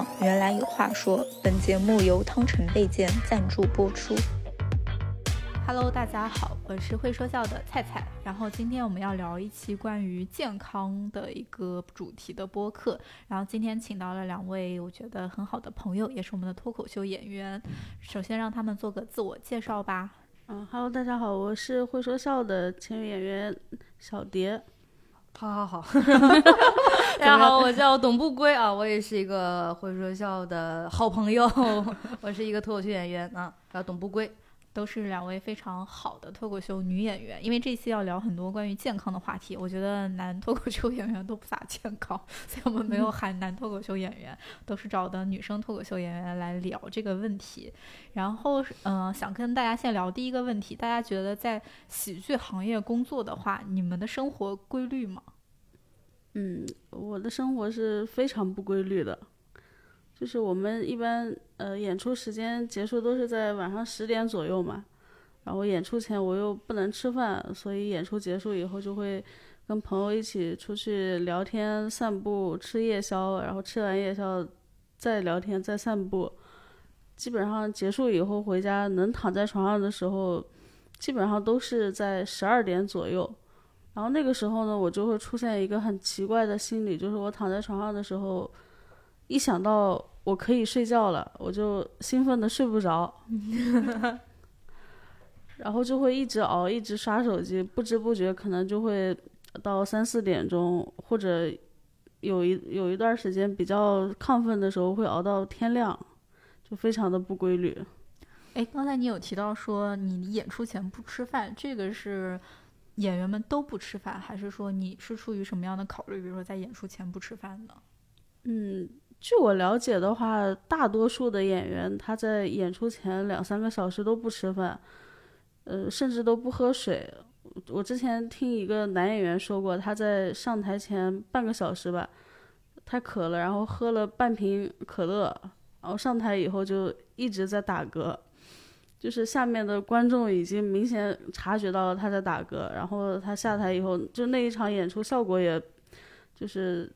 妙，原来有话说。本节目由汤臣倍健赞助播出。Hello，大家好，我是会说笑的菜菜。然后今天我们要聊一期关于健康的一个主题的播客。然后今天请到了两位我觉得很好的朋友，也是我们的脱口秀演员。首先让他们做个自我介绍吧。嗯，Hello，大家好，我是会说笑的签约演员小蝶。好好好，大家好，我叫董不归啊，我也是一个会说笑的好朋友，我是一个脱口秀演员啊，叫董不归。都是两位非常好的脱口秀女演员，因为这期要聊很多关于健康的话题，我觉得男脱口秀演员都不咋健康，所以我们没有喊男脱口秀演员，都是找的女生脱口秀演员来聊这个问题。然后，嗯，想跟大家先聊第一个问题，大家觉得在喜剧行业工作的话，你们的生活规律吗？嗯，我的生活是非常不规律的。就是我们一般呃演出时间结束都是在晚上十点左右嘛，然后演出前我又不能吃饭，所以演出结束以后就会跟朋友一起出去聊天、散步、吃夜宵，然后吃完夜宵再聊天、再散步。基本上结束以后回家能躺在床上的时候，基本上都是在十二点左右。然后那个时候呢，我就会出现一个很奇怪的心理，就是我躺在床上的时候，一想到。我可以睡觉了，我就兴奋的睡不着，然后就会一直熬，一直刷手机，不知不觉可能就会到三四点钟，或者有一有一段时间比较亢奋的时候会熬到天亮，就非常的不规律。哎，刚才你有提到说你演出前不吃饭，这个是演员们都不吃饭，还是说你是出于什么样的考虑？比如说在演出前不吃饭呢？嗯。据我了解的话，大多数的演员他在演出前两三个小时都不吃饭，呃，甚至都不喝水。我之前听一个男演员说过，他在上台前半个小时吧，太渴了，然后喝了半瓶可乐，然后上台以后就一直在打嗝，就是下面的观众已经明显察觉到了他在打嗝，然后他下台以后，就那一场演出效果也，就是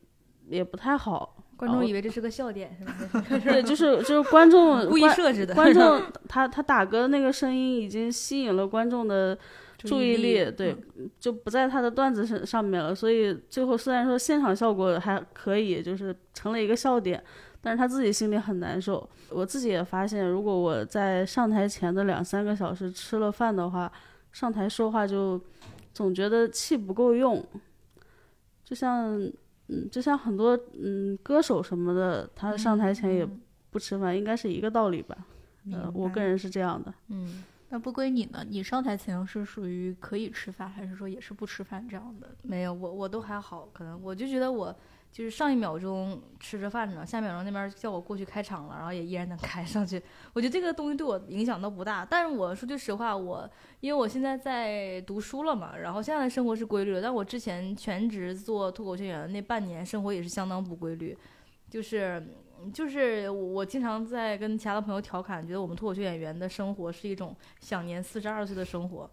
也不太好。观众以为这是个笑点，是吧？对，就是就是观众 故意设置的。观众 他他打嗝的那个声音已经吸引了观众的注意力，对，就不在他的段子上上面了。所以最后虽然说现场效果还可以，就是成了一个笑点，但是他自己心里很难受。我自己也发现，如果我在上台前的两三个小时吃了饭的话，上台说话就总觉得气不够用，就像。嗯，就像很多嗯歌手什么的，他上台前也不吃饭，应该是一个道理吧？呃，我个人是这样的。嗯，那不归你呢？你上台前是属于可以吃饭，还是说也是不吃饭这样的？没有，我我都还好，可能我就觉得我。就是上一秒钟吃着饭呢，下一秒钟那边叫我过去开场了，然后也依然能开上去。我觉得这个东西对我影响都不大。但是我说句实话，我因为我现在在读书了嘛，然后现在的生活是规律的。但我之前全职做脱口秀演员那半年，生活也是相当不规律。就是就是我经常在跟其他的朋友调侃，觉得我们脱口秀演员的生活是一种享年四十二岁的生活。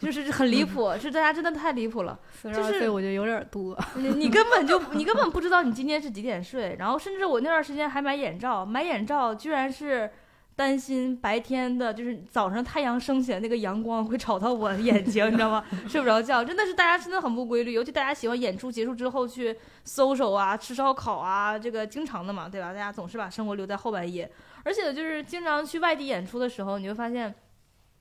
就是很离谱，是大家真的太离谱了。四十二岁我觉得有点多。你你根本就你根本不知道你今天是几点睡，然后甚至我那段时间还买眼罩，买眼罩居然是担心白天的，就是早上太阳升起来那个阳光会吵到我的眼睛，你知道吗？睡不着觉，真的是大家真的很不规律，尤其大家喜欢演出结束之后去搜手啊、吃烧烤啊，这个经常的嘛，对吧？大家总是把生活留在后半夜，而且就是经常去外地演出的时候，你会发现。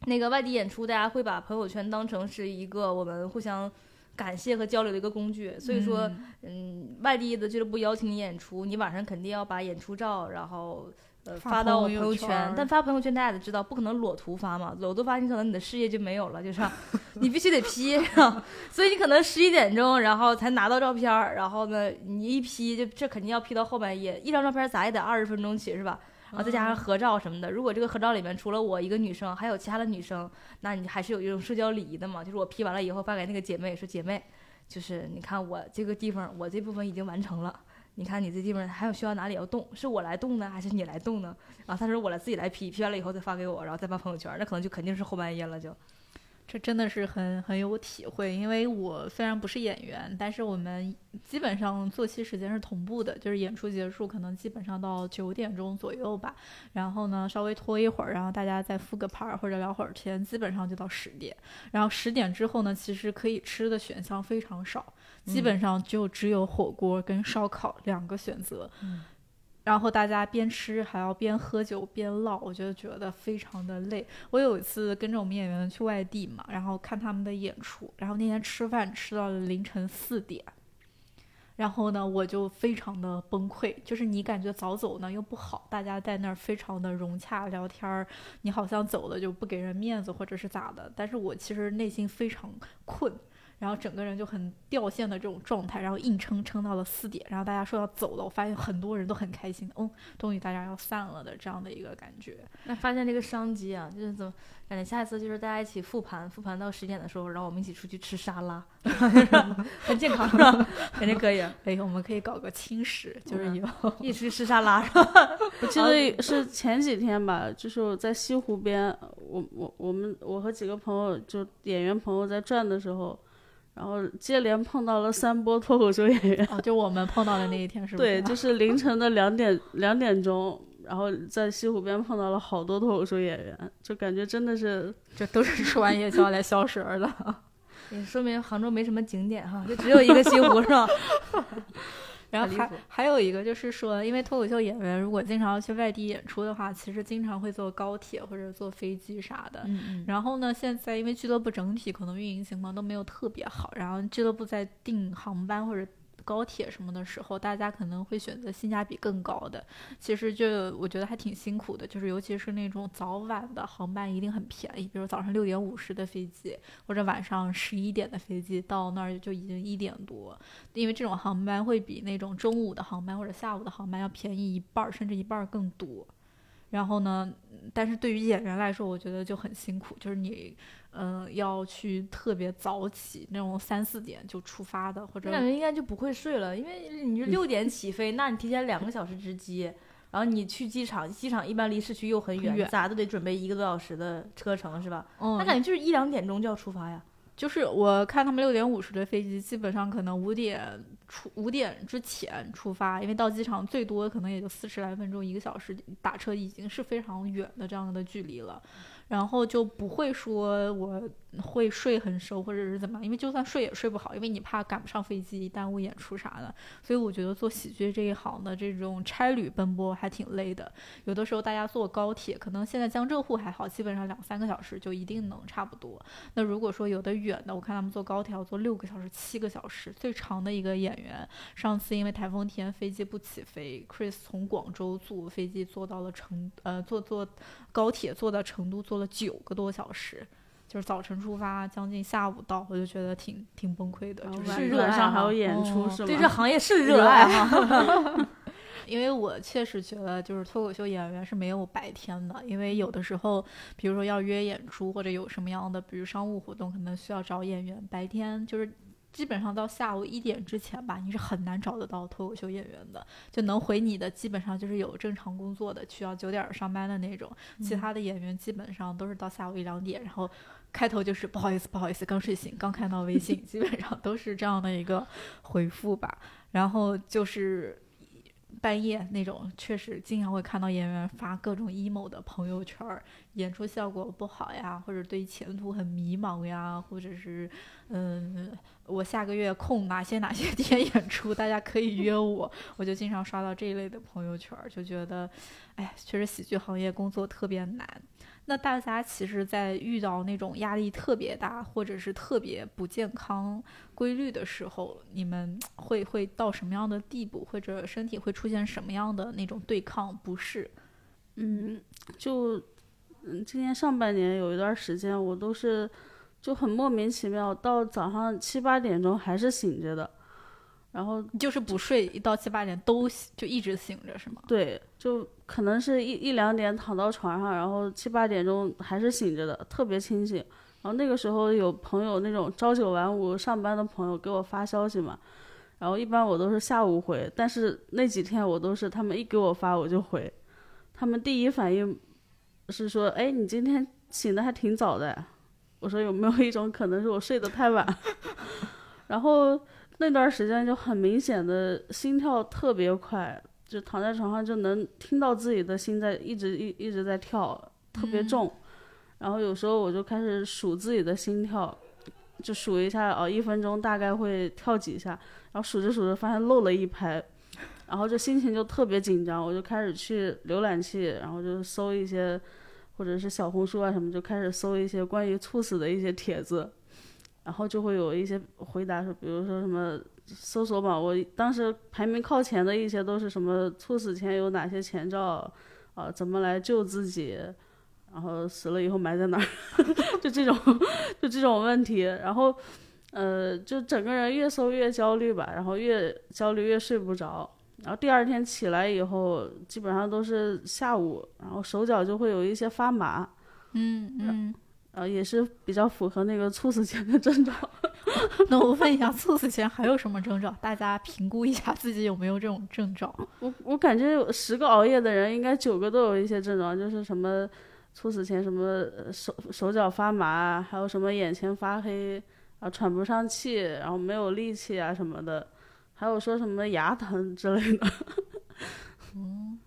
那个外地演出，大家会把朋友圈当成是一个我们互相感谢和交流的一个工具。所以说，嗯，外地的俱乐部邀请你演出，你晚上肯定要把演出照，然后呃发到朋友圈。但发朋友圈，大家也知道，不可能裸图发嘛，裸图发你可能你的事业就没有了，就是 你必须得 P。所以你可能十一点钟，然后才拿到照片，然后呢，你一 P 就这肯定要 P 到后半夜，一张照片咋也得二十分钟起，是吧？然后再加上合照什么的，如果这个合照里面除了我一个女生，还有其他的女生，那你还是有一种社交礼仪的嘛？就是我 P 完了以后发给那个姐妹，说姐妹，就是你看我这个地方，我这部分已经完成了，你看你这地方还有需要哪里要动，是我来动呢，还是你来动呢？然后她说我来自己来 P，P 完了以后再发给我，然后再发朋友圈，那可能就肯定是后半夜了就。这真的是很很有体会，因为我虽然不是演员，但是我们基本上作息时间是同步的，就是演出结束可能基本上到九点钟左右吧，然后呢稍微拖一会儿，然后大家再复个盘儿或者聊会儿天，基本上就到十点。然后十点之后呢，其实可以吃的选项非常少，基本上就只有火锅跟烧烤两个选择。嗯然后大家边吃还要边喝酒边唠，我就觉得非常的累。我有一次跟着我们演员去外地嘛，然后看他们的演出，然后那天吃饭吃到了凌晨四点，然后呢我就非常的崩溃，就是你感觉早走呢又不好，大家在那儿非常的融洽聊天儿，你好像走了就不给人面子或者是咋的，但是我其实内心非常困。然后整个人就很掉线的这种状态，然后硬撑撑到了四点，然后大家说要走了，我发现很多人都很开心，嗯，终于大家要散了的这样的一个感觉。那发现这个商机啊，就是怎么感觉下一次就是大家一起复盘，复盘到十点的时候，然后我们一起出去吃沙拉，很健康是吧？肯定可以，哎，我们可以搞个轻食，就是嗯以后一起吃沙拉是吧？我记得是前几天吧，就是我在西湖边，我我我们我和几个朋友就演员朋友在转的时候，然后接连碰到了三波脱口秀演员。哦，就我们碰到的那一天是吧？对，就是凌晨的两点两点钟，然后在西湖边碰到了好多脱口秀演员，就感觉真的是 这都是吃完夜宵来消食儿的。也说明杭州没什么景点哈，就只有一个西湖是吧？然后还还有一个就是说，因为脱口秀演员如果经常要去外地演出的话，其实经常会坐高铁或者坐飞机啥的。然后呢，现在因为俱乐部整体可能运营情况都没有特别好，然后俱乐部在订航班或者高铁什么的时候，大家可能会选择性价比更高的。其实就我觉得还挺辛苦的，就是尤其是那种早晚的航班一定很便宜，比如早上六点五十的飞机，或者晚上十一点的飞机，到那儿就已经一点多，因为这种航班会比那种中午的航班或者下午的航班要便宜一半，甚至一半更多。然后呢，但是对于演员来说，我觉得就很辛苦，就是你，嗯、要去特别早起，那种三四点就出发的，或者我感觉应该就不会睡了，因为你就六点起飞，那你提前两个小时值机，然后你去机场，机场一般离市区又很远，很远咋都得准备一个多小时的车程是吧？嗯，那感觉就是一两点钟就要出发呀。就是我看他们六点五十的飞机，基本上可能五点出五点之前出发，因为到机场最多可能也就四十来分钟，一个小时打车已经是非常远的这样的距离了。然后就不会说我会睡很熟或者是怎么，因为就算睡也睡不好，因为你怕赶不上飞机耽误演出啥的。所以我觉得做喜剧这一行的这种差旅奔波还挺累的。有的时候大家坐高铁，可能现在江浙沪还好，基本上两三个小时就一定能差不多。那如果说有的远的，我看他们坐高铁要坐六个小时、七个小时，最长的一个演员，上次因为台风天飞机不起飞，Chris 从广州坐飞机坐到了成呃坐坐高铁坐到成都坐了九个多小时。就是早晨出发，将近下午到，我就觉得挺挺崩溃的，就是热爱上还有演出哦是吗？对这行业是热爱哈。因为我确实觉得，就是脱口秀演员是没有白天的，因为有的时候，比如说要约演出或者有什么样的，比如商务活动，可能需要找演员，白天就是基本上到下午一点之前吧，你是很难找得到脱口秀演员的，就能回你的基本上就是有正常工作的，需要九点儿上班的那种，其他的演员基本上都是到下午一两点，然后。开头就是不好意思，不好意思，刚睡醒，刚看到微信，基本上都是这样的一个回复吧。然后就是半夜那种，确实经常会看到演员发各种 emo 的朋友圈，演出效果不好呀，或者对前途很迷茫呀，或者是嗯，我下个月空哪些哪些天演出，大家可以约我。我就经常刷到这一类的朋友圈，就觉得，哎，确实喜剧行业工作特别难。那大家其实，在遇到那种压力特别大，或者是特别不健康、规律的时候，你们会会到什么样的地步，或者身体会出现什么样的那种对抗不适？嗯，就嗯，今年上半年有一段时间，我都是就很莫名其妙，到早上七八点钟还是醒着的，然后就是不睡，一到七八点都醒就一直醒着，是吗？对，就可能是一一两点躺到床上，然后七八点钟还是醒着的，特别清醒。然后那个时候有朋友那种朝九晚五上班的朋友给我发消息嘛，然后一般我都是下午回，但是那几天我都是他们一给我发我就回，他们第一反应是说，哎，你今天醒的还挺早的，我说有没有一种可能是我睡得太晚？然后那段时间就很明显的心跳特别快，就躺在床上就能听到自己的心在一直一一直在跳，特别重。然后有时候我就开始数自己的心跳，就数一下哦，一分钟大概会跳几下。然后数着数着发现漏了一拍，然后就心情就特别紧张，我就开始去浏览器，然后就搜一些，或者是小红书啊什么，就开始搜一些关于猝死的一些帖子，然后就会有一些回答说，比如说什么搜索榜，我当时排名靠前的一些都是什么猝死前有哪些前兆，啊，怎么来救自己。然后死了以后埋在哪儿？就这种，就这种问题。然后，呃，就整个人越搜越焦虑吧，然后越焦虑越睡不着。然后第二天起来以后，基本上都是下午，然后手脚就会有一些发麻。嗯嗯。呃，也是比较符合那个猝死前的症状。那我问一下，猝死前还有什么症状？大家评估一下自己有没有这种症状。我我感觉有十个熬夜的人，应该九个都有一些症状，就是什么。猝死前什么手手脚发麻，还有什么眼前发黑啊，喘不上气，然后没有力气啊什么的，还有说什么牙疼之类的。嗯，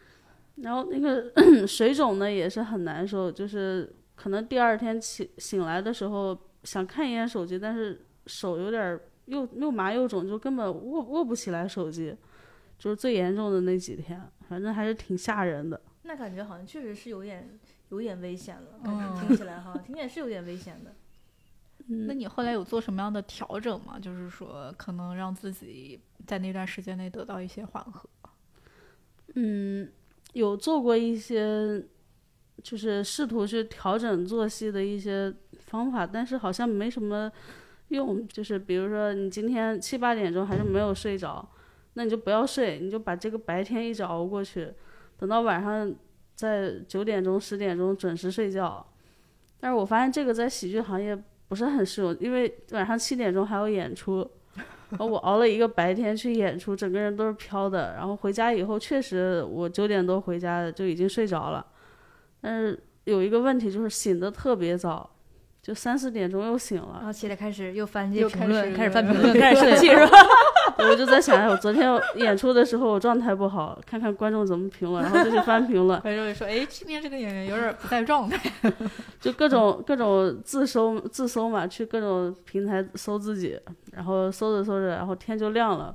然后那个 水肿呢也是很难受，就是可能第二天起醒来的时候想看一眼手机，但是手有点又又麻又肿，就根本握握不起来手机，就是最严重的那几天，反正还是挺吓人的。那感觉好像确实是有点。有点危险了，感觉听起来哈，听起来是有点危险的。那你后来有做什么样的调整吗？就是说，可能让自己在那段时间内得到一些缓和。嗯，有做过一些，就是试图去调整作息的一些方法，但是好像没什么用。就是比如说，你今天七八点钟还是没有睡着，那你就不要睡，你就把这个白天一直熬过去，等到晚上。在九点钟、十点钟准时睡觉，但是我发现这个在喜剧行业不是很适用，因为晚上七点钟还有演出，我熬了一个白天去演出，整个人都是飘的。然后回家以后，确实我九点多回家就已经睡着了，但是有一个问题就是醒的特别早。就三四点钟又醒了，然后起来开始又翻这些评论，开始翻评论，开始生气是吧？我就在想，我昨天演出的时候我状态不好，看看观众怎么评论，然后就去翻评论。观众就说：“哎，今天这个演员有点不在状态。”就各种各种自搜自搜嘛，去各种平台搜自己，然后搜着搜着，然后天就亮了，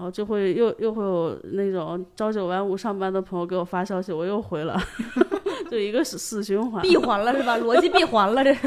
然后就会又又会有那种朝九晚五上班的朋友给我发消息，我又回了。就一个死死循环，闭环了是吧？逻辑闭环了，这是。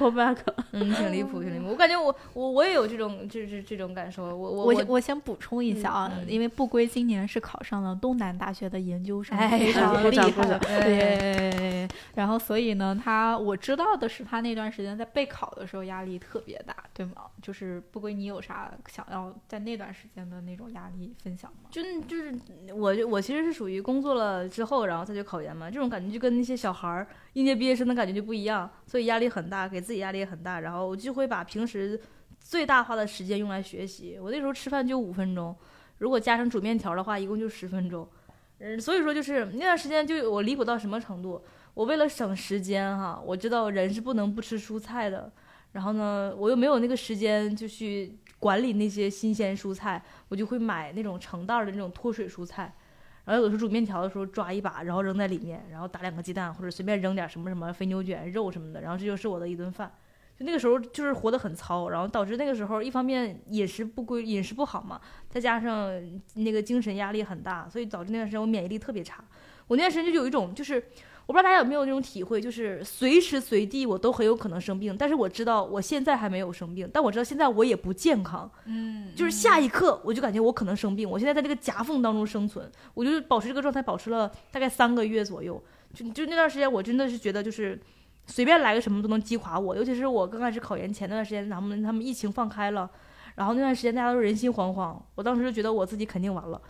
Call back，嗯，挺离谱，挺离谱。我感觉我我我也有这种，就是这种感受。我我我我先补充一下啊，因为不归今年是考上了东南大学的研究生，非常厉害。对，然后所以呢，他我知道的是，他那段时间在备考的时候压力特别大，对吗？就是不归你有啥想要在那段时间的那种压力分享吗？就就是我我其实是属于工作了之后，然后再去考研嘛，这种感觉就跟那些小孩儿应届毕业生的感觉就不一样，所以压力很大，给自己自己压力也很大。然后我就会把平时最大化的时间用来学习。我那时候吃饭就五分钟，如果加上煮面条的话，一共就十分钟。嗯，所以说就是那段时间就我离谱到什么程度？我为了省时间哈，我知道人是不能不吃蔬菜的。然后呢，我又没有那个时间就去管理那些新鲜蔬菜，我就会买那种成袋的那种脱水蔬菜，然后有时候煮面条的时候抓一把，然后扔在里面，然后打两个鸡蛋或者随便扔点什么什么肥牛卷、肉什么的，然后这就是我的一顿饭。就那个时候就是活得很糙，然后导致那个时候一方面饮食不规、饮食不好嘛，再加上那个精神压力很大，所以导致那段时间我免疫力特别差。我那段时间就有一种就是。我不知道大家有没有那种体会，就是随时随地我都很有可能生病，但是我知道我现在还没有生病，但我知道现在我也不健康，嗯，就是下一刻我就感觉我可能生病，我现在在这个夹缝当中生存，我就保持这个状态，保持了大概三个月左右，就就那段时间我真的是觉得就是随便来个什么都能击垮我，尤其是我刚开始考研前那段时间，他们他们疫情放开了，然后那段时间大家都人心惶惶，我当时就觉得我自己肯定完了。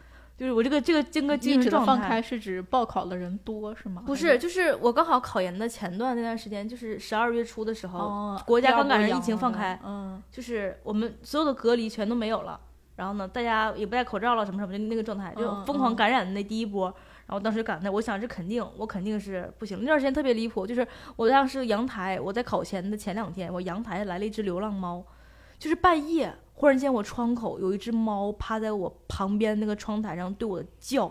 就是我这个这个这个精神状态，放开是指报考的人多是吗？不是，就是我刚好考研的前段那段时间，就是十二月初的时候，国家刚赶上疫情放开，嗯，就是我们所有的隔离全都没有了，然后呢，大家也不戴口罩了，什么什么的那个状态，就疯狂感染的那第一波。然然后当时就感叹，我想这肯定，我肯定是不行。那段时间特别离谱，就是我当时阳台，我在考前的前两天，我阳台来了一只流浪猫，就是半夜忽然间我窗口有一只猫趴在我旁边那个窗台上对我叫。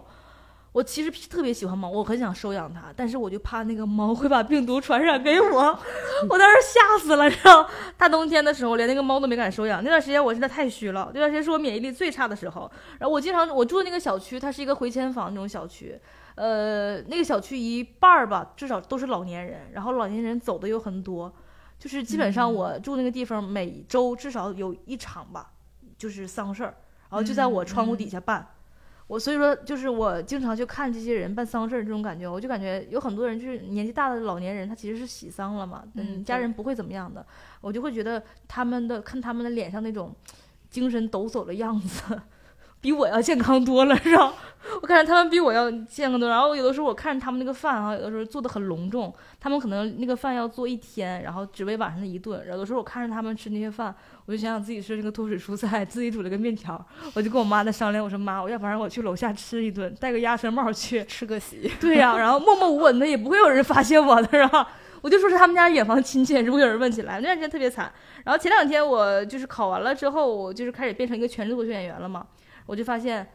我其实特别喜欢猫，我很想收养它，但是我就怕那个猫会把病毒传染给我，我当时吓死了，你知道？大冬天的时候，连那个猫都没敢收养。那段时间我真的太虚了，那段时间是我免疫力最差的时候。然后我经常我住的那个小区，它是一个回迁房那种小区，呃，那个小区一半儿吧，至少都是老年人，然后老年人走的又很多，就是基本上我住那个地方每周至少有一场吧，就是丧事儿，然后就在我窗户底下办。我所以说，就是我经常去看这些人办丧事儿这种感觉，我就感觉有很多人就是年纪大的老年人，他其实是喜丧了嘛，嗯，家人不会怎么样的，我就会觉得他们的看他们的脸上那种精神抖擞的样子。比我要健康多了，是吧？我感觉他们比我要健康多。然后有的时候我看着他们那个饭啊，有的时候做的很隆重，他们可能那个饭要做一天，然后只为晚上的一顿。有的时候我看着他们吃那些饭，我就想想自己吃那个脱水蔬菜，自己煮了个面条，我就跟我妈在商量，我说妈，我要不然我去楼下吃一顿，戴个鸭舌帽去吃个席。对呀，然后默默无闻的，也不会有人发现我的，是吧？我就说是他们家远房亲戚，如果有人问起来，那段时间特别惨。然后前两天我就是考完了之后，我就是开始变成一个全职脱口秀演员了嘛。我就发现，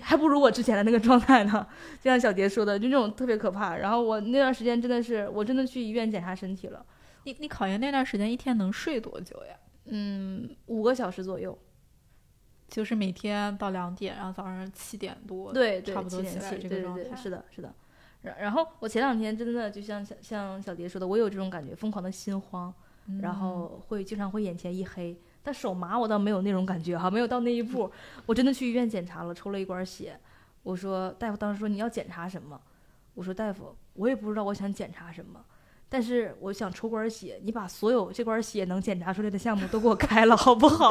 还不如我之前的那个状态呢。就像小蝶说的，就那种特别可怕。然后我那段时间真的是，我真的去医院检查身体了。你你考研那段时间一天能睡多久呀？嗯，五个小时左右。就是每天到两点，然后早上七点多，对，差不多起来这个状态。是的，是的。然然后我前两天真的就像像像小蝶说的，我有这种感觉，疯狂的心慌，然后会经常会眼前一黑。但手麻我倒没有那种感觉哈，没有到那一步。我真的去医院检查了，抽了一管血。我说大夫当时说你要检查什么？我说大夫我也不知道我想检查什么，但是我想抽管血，你把所有这管血能检查出来的项目都给我开了好不好？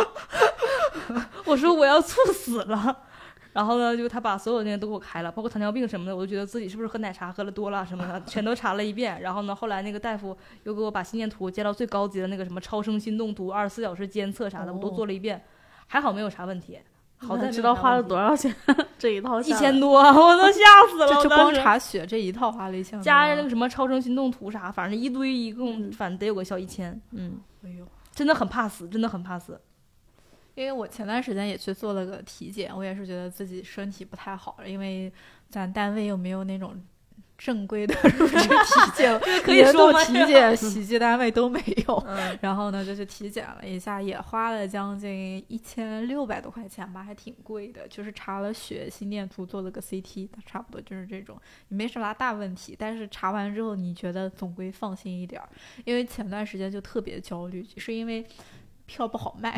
我说我要猝死了。然后呢，就他把所有那些都给我开了，包括糖尿病什么的，我都觉得自己是不是喝奶茶喝了多了什么的，全都查了一遍。然后呢，后来那个大夫又给我把心电图接到最高级的那个什么超声心动图，二十四小时监测啥的，我都做了一遍，还好没有啥问题。好在知道花了多少钱？这一套一千多，我都吓死了。就光查血这一套花了一千，加上那个什么超声心动图啥，反正一堆一共，反正得有个小一千。嗯，哎呦，真的很怕死，真的很怕死。因为我前段时间也去做了个体检，我也是觉得自己身体不太好，因为咱单位又没有那种正规的 入职体检，年度体检，洗剂单位都没有。然后呢，就去体检了一下，也花了将近一千六百多块钱吧，还挺贵的。就是查了血、心电图，做了个 CT，差不多就是这种，没什么大问题。但是查完之后，你觉得总归放心一点儿，因为前段时间就特别焦虑，是因为。票不好卖，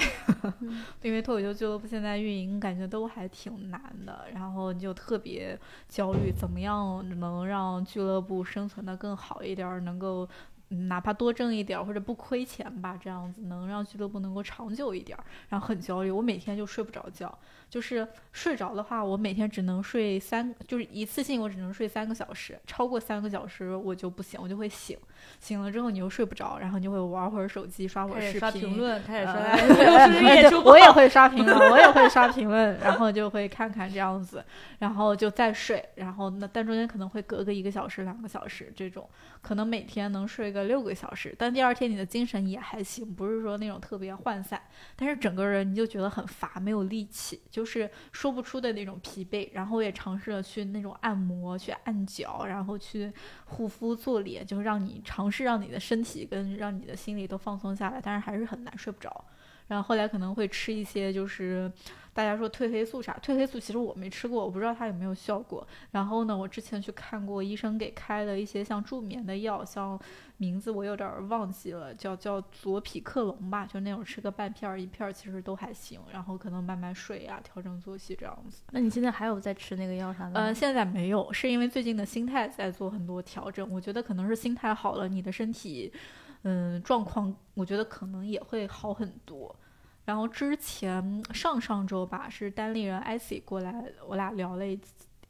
因为脱口秀俱乐部现在运营感觉都还挺难的，然后就特别焦虑，怎么样能让俱乐部生存的更好一点，能够哪怕多挣一点或者不亏钱吧，这样子能让俱乐部能够长久一点，然后很焦虑，我每天就睡不着觉。就是睡着的话，我每天只能睡三，就是一次性我只能睡三个小时，超过三个小时我就不行，我就会醒。醒了之后你又睡不着，然后你就会玩会儿手机，刷会儿视频，刷评论，开始刷。我也会刷评论，我也会刷评论，然后就会看看这样子，然后就再睡，然后那但中间可能会隔个一个小时、两个小时这种，可能每天能睡个六个小时，但第二天你的精神也还行，不是说那种特别涣散，但是整个人你就觉得很乏，没有力气，就。就是说不出的那种疲惫，然后我也尝试了去那种按摩、去按脚，然后去护肤、做脸，就是让你尝试让你的身体跟让你的心理都放松下来，但是还是很难睡不着。然后后来可能会吃一些就是。大家说褪黑素啥？褪黑素其实我没吃过，我不知道它有没有效果。然后呢，我之前去看过医生给开的一些像助眠的药，像名字我有点忘记了，叫叫左匹克隆吧，就那种吃个半片儿一片儿，其实都还行。然后可能慢慢睡呀，调整作息这样子。那你现在还有在吃那个药啥的？嗯，现在没有，是因为最近的心态在做很多调整。我觉得可能是心态好了，你的身体，嗯，状况我觉得可能也会好很多。然后之前上上周吧，是单立人艾 c 过来，我俩聊了一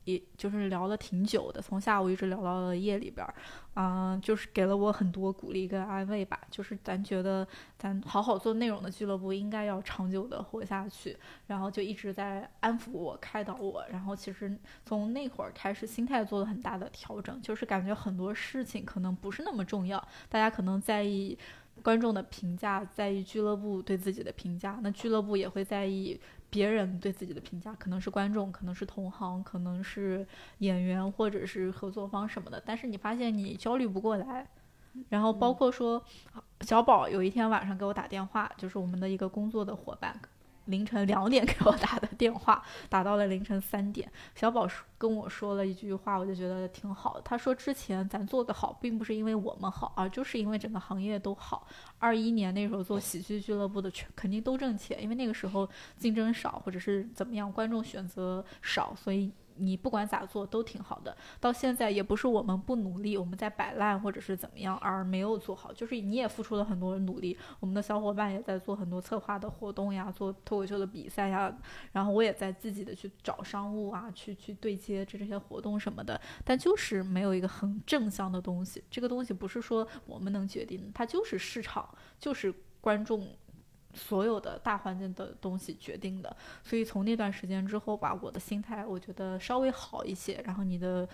也就是聊了挺久的，从下午一直聊到了夜里边儿，嗯、就是给了我很多鼓励跟安慰吧。就是咱觉得咱好好做内容的俱乐部应该要长久的活下去，然后就一直在安抚我、开导我。然后其实从那会儿开始，心态做了很大的调整，就是感觉很多事情可能不是那么重要，大家可能在意。观众的评价，在意俱乐部对自己的评价，那俱乐部也会在意别人对自己的评价，可能是观众，可能是同行，可能是演员或者是合作方什么的。但是你发现你焦虑不过来，然后包括说小宝有一天晚上给我打电话，就是我们的一个工作的伙伴。凌晨两点给我打的电话，打到了凌晨三点。小宝跟我说了一句话，我就觉得挺好。他说之前咱做的好，并不是因为我们好，啊就是因为整个行业都好。二一年那时候做喜剧俱乐部的肯定都挣钱，因为那个时候竞争少，或者是怎么样，观众选择少，所以你不管咋做都挺好的。到现在也不是我们不努力，我们在摆烂或者是怎么样而没有做好，就是你也付出了很多努力，我们的小伙伴也在做很多策划的活动呀，做脱口秀的比赛呀，然后我也在自己的去找商务啊，去去对接这这些活动什么的，但就是没有一个很正向的东西。这个东西不是说我们能决定的，它就是市场，就是观众。所有的大环境的东西决定的，所以从那段时间之后吧，我的心态我觉得稍微好一些，然后你的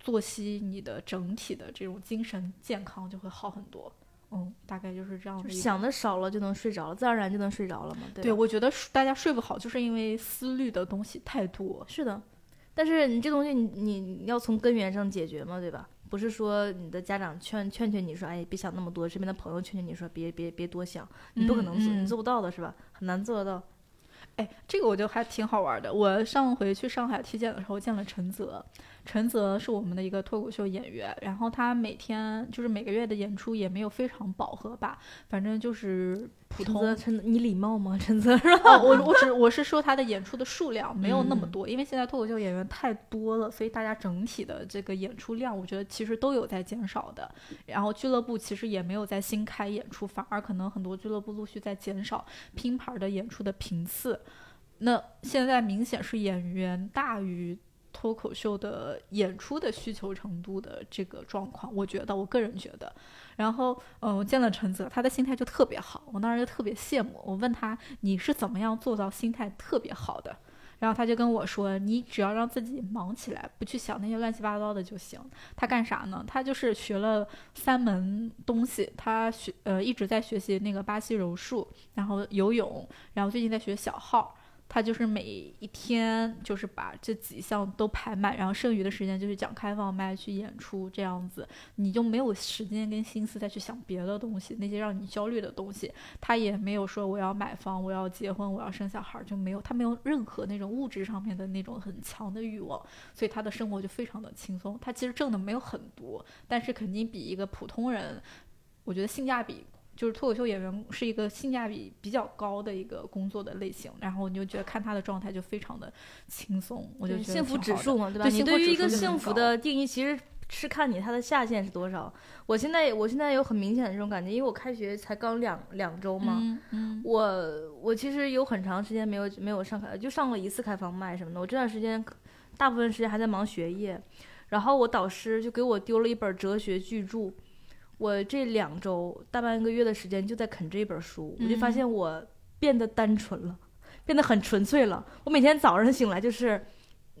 作息、你的整体的这种精神健康就会好很多。嗯，大概就是这样的一个。想的少了就能睡着了，自然而然就能睡着了嘛。对对，我觉得大家睡不好，就是因为思虑的东西太多。是的，但是你这东西你要从根源上解决嘛，对吧？不是说你的家长劝劝劝你说，哎，别想那么多；身边的朋友劝劝你说，别别别多想，你不可能做，嗯嗯你做不到的是吧？很难做得到。哎，这个我觉得还挺好玩的。我上回去上海体检的时候见了陈泽，陈泽是我们的一个脱口秀演员，然后他每天就是每个月的演出也没有非常饱和吧，反正就是普通。陈泽，陈泽，你礼貌吗？陈泽是吧？哦，我我只我是说他的演出的数量没有那么嗯多，因为现在脱口秀演员太多了，所以大家整体的这个演出量，我觉得其实都有在减少的。然后俱乐部其实也没有在新开演出，反而可能很多俱乐部陆续在减少拼盘的演出的频次。那现在明显是演员大于脱口秀的演出的需求程度的这个状况，我觉得，我个人觉得。然后，嗯，我见了陈泽，他的心态就特别好，我当时就特别羡慕。我问他，你是怎么样做到心态特别好的？然后他就跟我说：“你只要让自己忙起来，不去想那些乱七八糟的就行。”他干啥呢？他就是学了三门东西，他学呃一直在学习那个巴西柔术，然后游泳，然后最近在学小号。他就是每一天就是把这几项都排满，然后剩余的时间就去讲开放麦、去演出这样子，你就没有时间跟心思再去想别的东西，那些让你焦虑的东西。他也没有说我要买房、我要结婚、我要生小孩，就没有，他没有任何那种物质上面的那种很强的欲望，所以他的生活就非常的轻松。他其实挣的没有很多，但是肯定比一个普通人，我觉得性价比。就是脱口秀演员是一个性价比比较高的一个工作的类型，然后你就觉得看他的状态就非常的轻松，我就觉得幸福指数嘛，对吧？对你对于一个幸福的定义，其实是看你它的下限是多少。我现在我现在有很明显的这种感觉，因为我开学才刚两两周嘛，嗯嗯我我其实有很长时间没有没有上开，就上过一次开放麦什么的。我这段时间大部分时间还在忙学业，然后我导师就给我丢了一本哲学巨著。我这两周大半个月的时间就在啃这本书，我就发嗯现我变得单纯了，变得很纯粹了。我每天早上醒来就是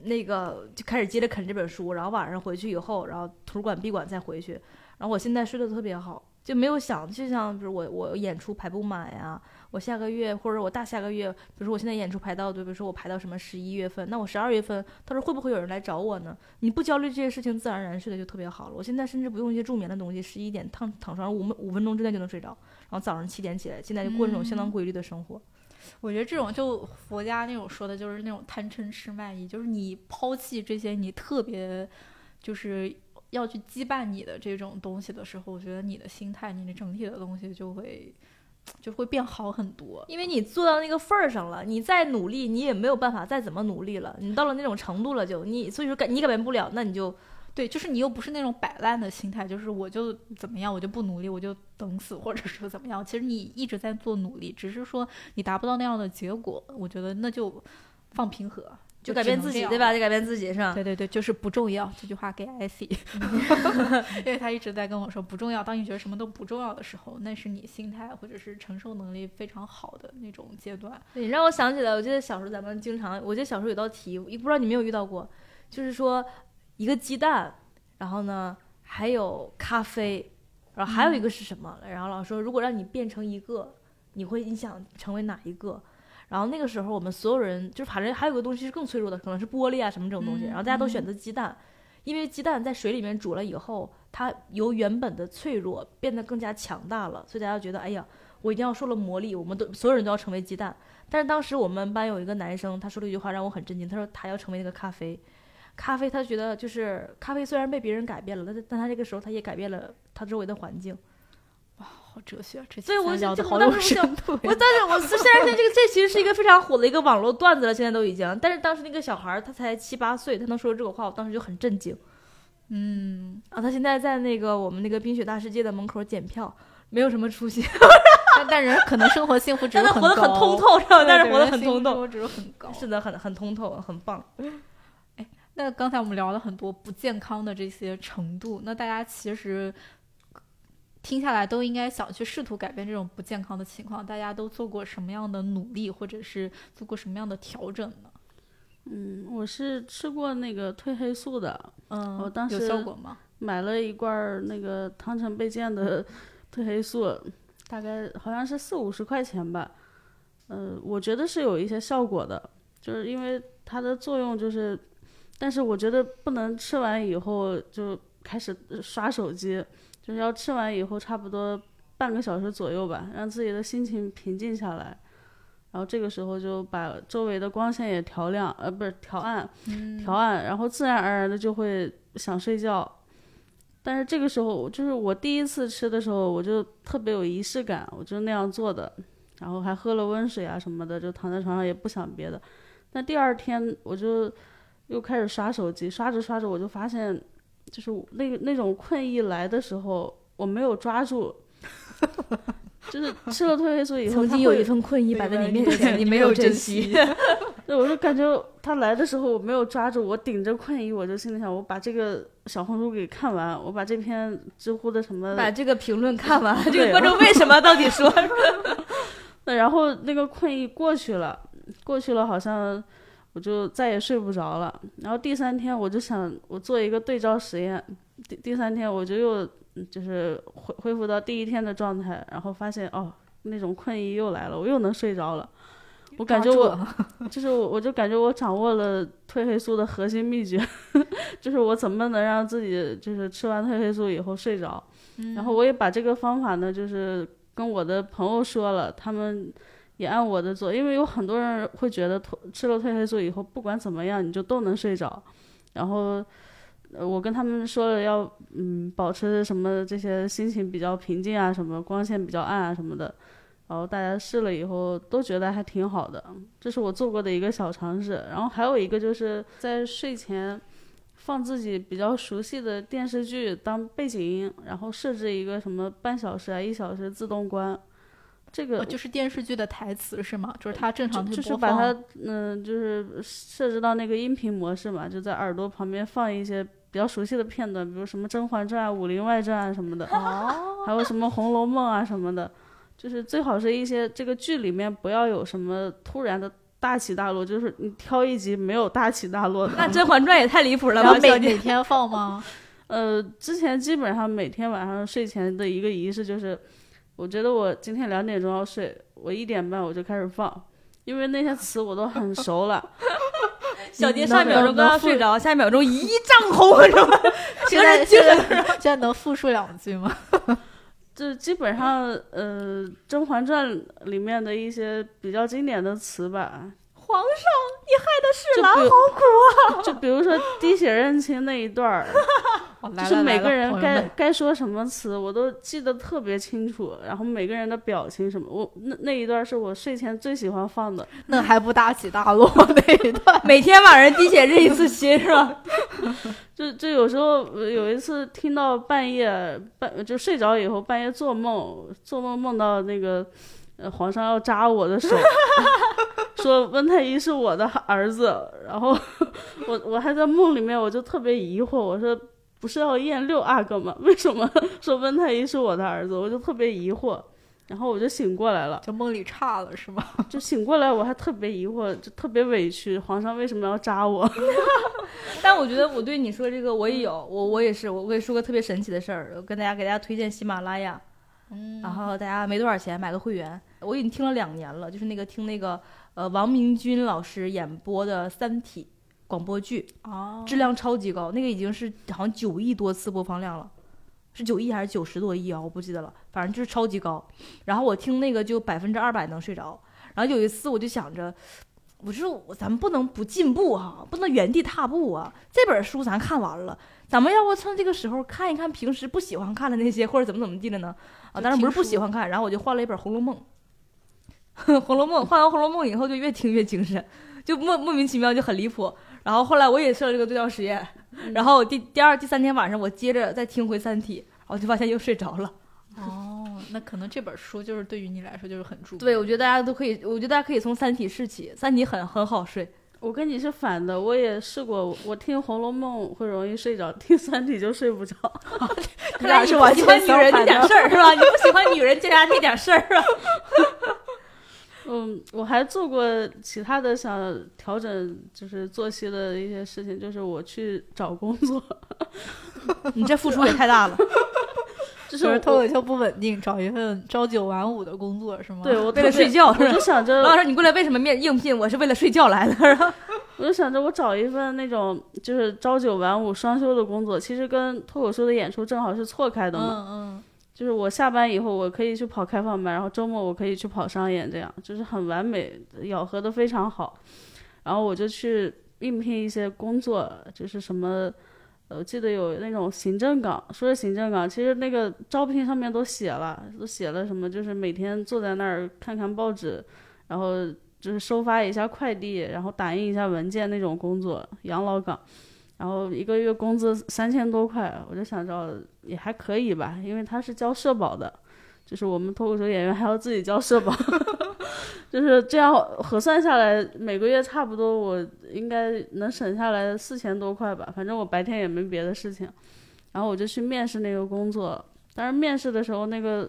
那个就开始接着啃这本书，然后晚上回去以后，然后图书馆闭馆再回去。然后我现在睡得特别好，就没有想，就像比如我我演出排不满呀，我下个月或者我大下个月，比如说我现在演出排到，对，比如说我排到什么十一月份，那我十二月份到时候会不会有人来找我呢？你不焦虑这些事情，自然而然睡得就特别好了。我现在甚至不用一些助眠的东西，十一点躺躺床上五五分钟之内就能睡着，然后早上七点起来，现在就过这种相当规律的生活。我觉得这种就佛家那种说的，就是那种贪嗔痴慢疑，就是你抛弃这些你特别就是要去羁绊你的这种东西的时候，我觉得你的心态、你的整体的东西就会就会变好很多。因为你做到那个份儿上了，你再努力，你也没有办法再怎么努力了。你到了那种程度了就，你所以说改你改变不了，那你就对，就是你又不是那种摆烂的心态，就是我就怎么样，我就不努力，我就等死，或者说怎么样。其实你一直在做努力，只是说你达不到那样的结果，我觉得那就放平和，就改变自己，对吧？就改变自己是吧？对对对，就是不重要。这句话给 IC，因为他一直在跟我说不重要。当你觉得什么都不重要的时候，那是你心态或者是承受能力非常好的那种阶段。你让我想起来，我记得小时候咱们经常，我记得小时候有道题，不知道你没有遇到过，就是说一个鸡蛋，然后呢还有咖啡，然后还有一个是什么？然后老师说，如果让你变成一个，你会你想成为哪一个？然后那个时候，我们所有人就是反正还有个东西是更脆弱的，可能是玻璃啊什么这种东西。然后大家都选择鸡蛋，因为鸡蛋在水里面煮了以后，它由原本的脆弱变得更加强大了，所以大家觉得，哎呀，我一定要受了魔力，我们都所有人都要成为鸡蛋。但是当时我们班有一个男生，他说了一句话让我很震惊，他说他要成为那个咖啡，咖啡他觉得就是咖啡虽然被别人改变了，但但他这个时候他也改变了他周围的环境。好哲学，这所以我聊的好有深度。我但是我虽然现在这个这其实是一个非常火的一个网络段子了，现在都已经。但是当时那个小孩儿他才七八岁，他能说出这个话，我当时就很震惊。嗯，啊，他现在在那个我们那个冰雪大世界的门口检票，没有什么出息。但但人可能生活幸福指数很高，但是活得很通透，是吧？但是活得很通透，指数很高。是的，很很通透，很棒。哎，那刚才我们聊了很多不健康的这些程度，那大家其实。听下来都应该想去试图改变这种不健康的情况，大家都做过什么样的努力，或者是做过什么样的调整呢？嗯，我是吃过那个褪黑素的，嗯，我当时有效果吗？买了一罐那个汤臣倍健的褪黑素，大概好像是四五十块钱吧，呃，我觉得是有一些效果的，就是因为它的作用就是，但是我觉得不能吃完以后就开始刷手机。就是要吃完以后，差不多半个小时左右吧，让自己的心情平静下来，然后这个时候就把周围的光线也调亮，呃，不是调暗，调暗，然后自然而然的就会想睡觉。但是这个时候，就是我第一次吃的时候，我就特别有仪式感，我就那样做的，然后还喝了温水啊什么的，就躺在床上也不想别的。但第二天我就又开始刷手机，刷着刷着我就发现。就是那那种困意来的时候，我没有抓住，就是吃了褪黑素以后，曾经有一份困意摆在你面前，你没有珍惜。对，我就感觉他来的时候我没有抓住，我顶着困意，我就心里想，我把这个小红书给看完，我把这篇知乎的什么，把这个评论看完，这个观众为什么到底说？那然后那个困意过去了，过去了，好像。我就再也睡不着了，然后第三天我就想我做一个对照实验，第第三天我就又就是恢恢复到第一天的状态，然后发现哦那种困意又来了，我又能睡着了，我感觉我 就是我我就感觉我掌握了褪黑素的核心秘诀，就是我怎么能让自己就是吃完褪黑素以后睡着，然后我也把这个方法呢就是跟我的朋友说了，他们。也按我的做，因为有很多人会觉得褪吃了褪黑素以后，不管怎么样你就都能睡着。然后，我跟他们说了要嗯保持什么这些心情比较平静啊，什么光线比较暗啊什么的。然后大家试了以后都觉得还挺好的，这是我做过的一个小尝试。然后还有一个就是在睡前放自己比较熟悉的电视剧当背景音，然后设置一个什么半小时啊一小时自动关。这个就是电视剧的台词是吗？就是它正常就是把它嗯，就是设置到那个音频模式嘛，就在耳朵旁边放一些比较熟悉的片段，比如什么《甄嬛传》《武林外传》什么的，哦，还有什么《红楼梦》啊什么的，就是最好是一些这个剧里面不要有什么突然的大起大落，就是你挑一集没有大起大落的。那《甄嬛传》也太离谱了吧？每每天放吗？呃，之前基本上每天晚上睡前的一个仪式就是。我觉得我今天两点钟要睡，我一点半我就开始放，因为那些词我都很熟了。小蝶上一秒钟刚刚睡着，下一秒钟一丈红，是吧？现在 现在 现在能复述两句吗？就基本上呃，《甄嬛传》里面的一些比较经典的词吧。皇上，你害的是郎好苦啊！就比如说滴血认亲那一段儿，就是每个人该该说什么词，我都记得特别清楚。然后每个人的表情什么，我那那一段是我睡前最喜欢放的。那还不大起大落那一段？每天晚上滴血认一次亲是吧？就就有时候有一次听到半夜半就睡着以后半夜做梦，做梦梦到那个。皇上要扎我的手，说温太医是我的儿子，然后我我还在梦里面，我就特别疑惑，我说不是要验六阿哥吗？为什么说温太医是我的儿子？我就特别疑惑，然后我就醒过来了，就梦里差了是吗？就醒过来我还特别疑惑，就特别委屈，皇上为什么要扎我？但我觉得我对你说这个我也有，我我也是，我我也说个特别神奇的事儿，我跟大家给大家推荐喜马拉雅，嗯然后大家没多少钱买个会员，我已经听了两年了，就是那个听那个呃王明军老师演播的《三体》广播剧，哦，质量超级高，那个已经是好像九亿多次播放量了，是九亿还是九十多亿啊？我不记得了，反正就是超级高。然后我听那个就百分之二百能睡着。然后有一次我就想着，我说咱们不能不进步哈、不能原地踏步啊。这本书咱看完了，咱们要不趁这个时候看一看平时不喜欢看的那些，或者怎么怎么地的呢？啊，当然不是不喜欢看，然后我就换了一本《红楼梦》。《红楼梦》换完《红楼梦》以后，就越听越精神，就莫莫名其妙就很离谱。然后后来我也设了这个对照实验，然后第第二、第三天晚上我接着再听回《三体》，然后就发现又睡着了。哦，那可能这本书就是对于你来说就是很著名。对，我觉得大家都可以，我觉得大家可以从《三体》试起，《三体》很很好睡。我跟你是反的，我也试过，我听《红楼梦》会容易睡着，听《三体》就睡不着。看来你不喜欢女人那点事儿是吧？你不喜欢女人就家那点事儿啊？嗯，我还做过其他的想调整就是作息的一些事情，就是我去找工作，你这付出也太大了。就是脱口秀不稳定，找一份朝九晚五的工作是吗？对我为了睡觉是我就想着老师，你过来为什么面应聘？我是为了睡觉来的，我就想着我找一份那种就是朝九晚五双休的工作，其实跟脱口秀的演出正好是错开的嘛。嗯就是我下班以后，我可以去跑开放班，然后周末我可以去跑商演，这样就是很完美，咬合的非常好。然后我就去应聘一些工作，就是什么，呃，我记得有那种行政岗，说是行政岗，其实那个招聘上面都写了，都写了什么，就是每天坐在那儿看看报纸，然后就是收发一下快递，然后打印一下文件那种工作，养老岗。然后一个月工资三千多块，我就想着也还可以吧，因为他是交社保的，就是我们脱口秀演员还要自己交社保，就是这样核算下来，每个月差不多我应该能省下来四千多块吧，反正我白天也没别的事情，然后我就去面试那个工作，但是面试的时候那个，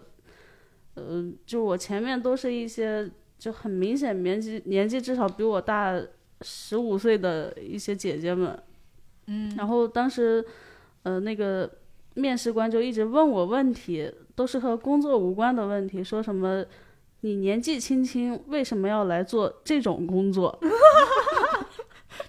呃，就我前面都是一些就很明显年纪年纪至少比我大十五岁的一些姐姐们。嗯然后当时，呃，那个面试官就一直问我问题，都是和工作无关的问题，说什么你年纪轻轻为什么要来做这种工作？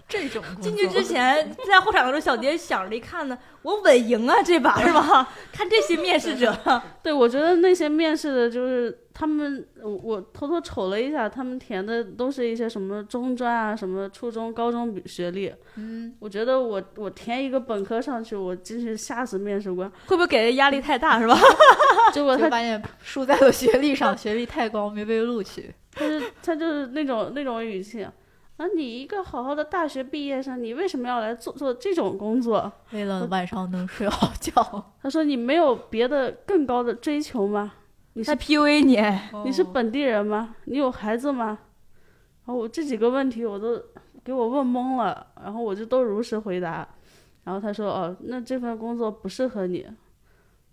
这种工进去之前，在候场的时候，小蝶想着一看呢，我稳赢啊这把是吧？看这些面试者，对我觉得那些面试的，就是他们，我我偷偷瞅了一下，他们填的都是一些什么中专啊、什么初中、高中学历。嗯，我觉得我我填一个本科上去，我真是吓死面试官。会不会给人压力太大是吧？结果他就发现输在了学历上，学历太高没被录取。他就他就是那种那种语气。啊，你一个好好的大学毕业生，你为什么要来做做这种工作？为了晚上能睡好觉，他说你没有别的更高的追求吗？你是他 PUA 你，你是本地人吗？你有孩子吗？然后我这几个问题我都给我问懵了，然后我就都如实回答。然后他说哦，那这份工作不适合你。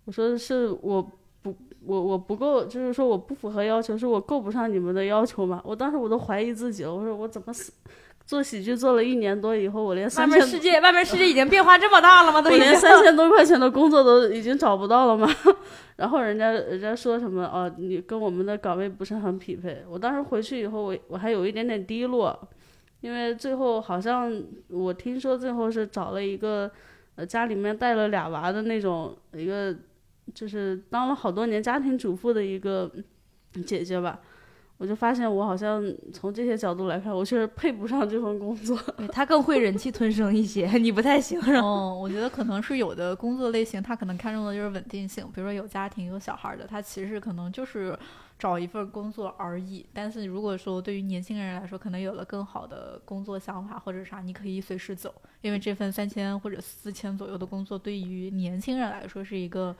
我说是我不我我不够，就是说我不符合要求，是我够不上你们的要求嘛？我当时我都怀疑自己了，我说我怎么死做喜剧做了一年多以后，我连外三千面世界，外面世界已经变化这么大了吗？都我已经连三千多块钱的工作都已经找不到了吗？然后人家人家说什么哦，你跟我们的岗位不是很匹配。我当时回去以后，我我还有一点点低落，因为最后好像我听说最后是找了一个呃家里面带了俩娃的那种一个，就是当了好多年家庭主妇的一个姐姐吧。我就发现我好像从这些角度来看，我确实配不上这份工作。对他更会忍气吞声一些，你不太行是吧？嗯，我觉得可能是有的工作类型，他可能看重的就是稳定性，比如说有家庭有小孩的，他其实可能就是找一份工作而已。但是如果说对于年轻人来说，可能有了更好的工作想法或者啥，你可以随时走，因为这份三千或者四千左右的工作，对于年轻人来说是一个。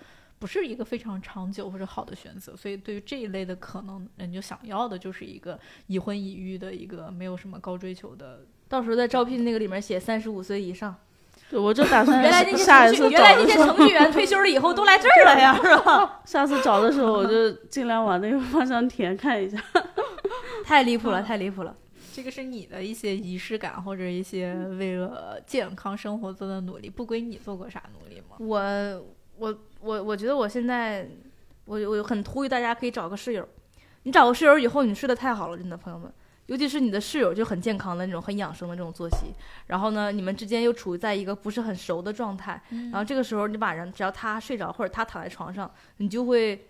不是一个非常长久或者好的选择。所以对于这一类的，可能人就想要的就是一个已婚已育的一个没有什么高追求的。到时候在招聘那个里面写三十五岁以上。对，我就打算原来那些下一次程序，原来找的时候那些程序员退休了以后都来这儿了呀，是吧？下次找的时候，我就尽量往那个方向填看一下。太离谱了，太离谱了。这个是你的一些仪式感，或者一些为了健康生活做的努力，不归你做过啥努力吗？我我我我觉得我现在，我我很呼吁大家可以找个室友。你找个室友以后，你睡得太好了，真的朋友们，尤其是你的室友就很健康的那种、很养生的这种作息。然后呢，你们之间又处在一个不是很熟的状态，然后这个时候你晚上只要他睡着或者他躺在床上，你就会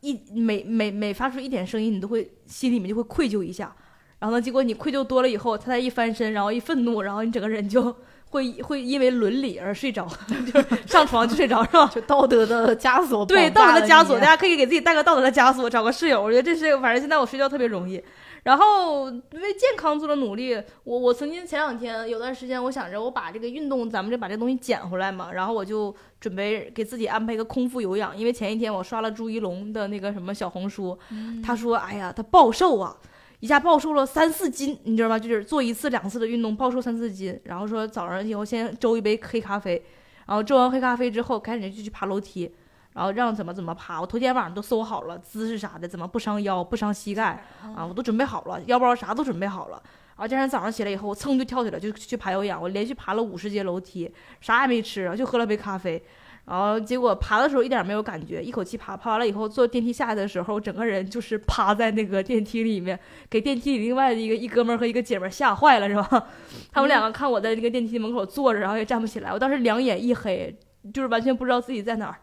一每每每发出一点声音，你都会心里面就会愧疚一下。然后呢，结果你愧疚多了以后，他再一翻身，然后一愤怒，然后你整个人就会会因为伦理而睡着，就是上床就睡着，是吧？就道德的枷锁，对道德的枷锁，大家可以给自己带个道德的枷锁，找个室友。我觉得这是，反正现在我睡觉特别容易。然后为健康做了努力，我我曾经前两天有段时间，我想着我把这个运动，咱们就把这东西捡回来嘛。然后我就准备给自己安排一个空腹有氧，因为前一天我刷了朱一龙的那个什么小红书，他说，哎呀，他暴瘦啊。一下暴瘦了三四斤，你知道吗？就是做一次两次的运动，暴瘦三四斤。然后说早上以后先周一杯黑咖啡，然后周完黑咖啡之后，开始就去爬楼梯，然后让怎么怎么爬。我头天晚上都搜好了姿势啥的，怎么不伤腰、不伤膝盖啊，我都准备好了，腰包啥都准备好了。然后第二天早上起来以后，我噌就跳起来就去爬有氧，我连续爬了五十节楼梯，啥也没吃，就喝了杯咖啡。然后结果爬的时候一点没有感觉，一口气爬，爬完了以后坐电梯下来的时候，整个人就是趴在那个电梯里面，给电梯里另外的一个一哥们儿和一个姐们儿吓坏了，是吧？他们两个看我在那个电梯门口坐着，然后也站不起来，我当时两眼一黑，就是完全不知道自己在哪儿。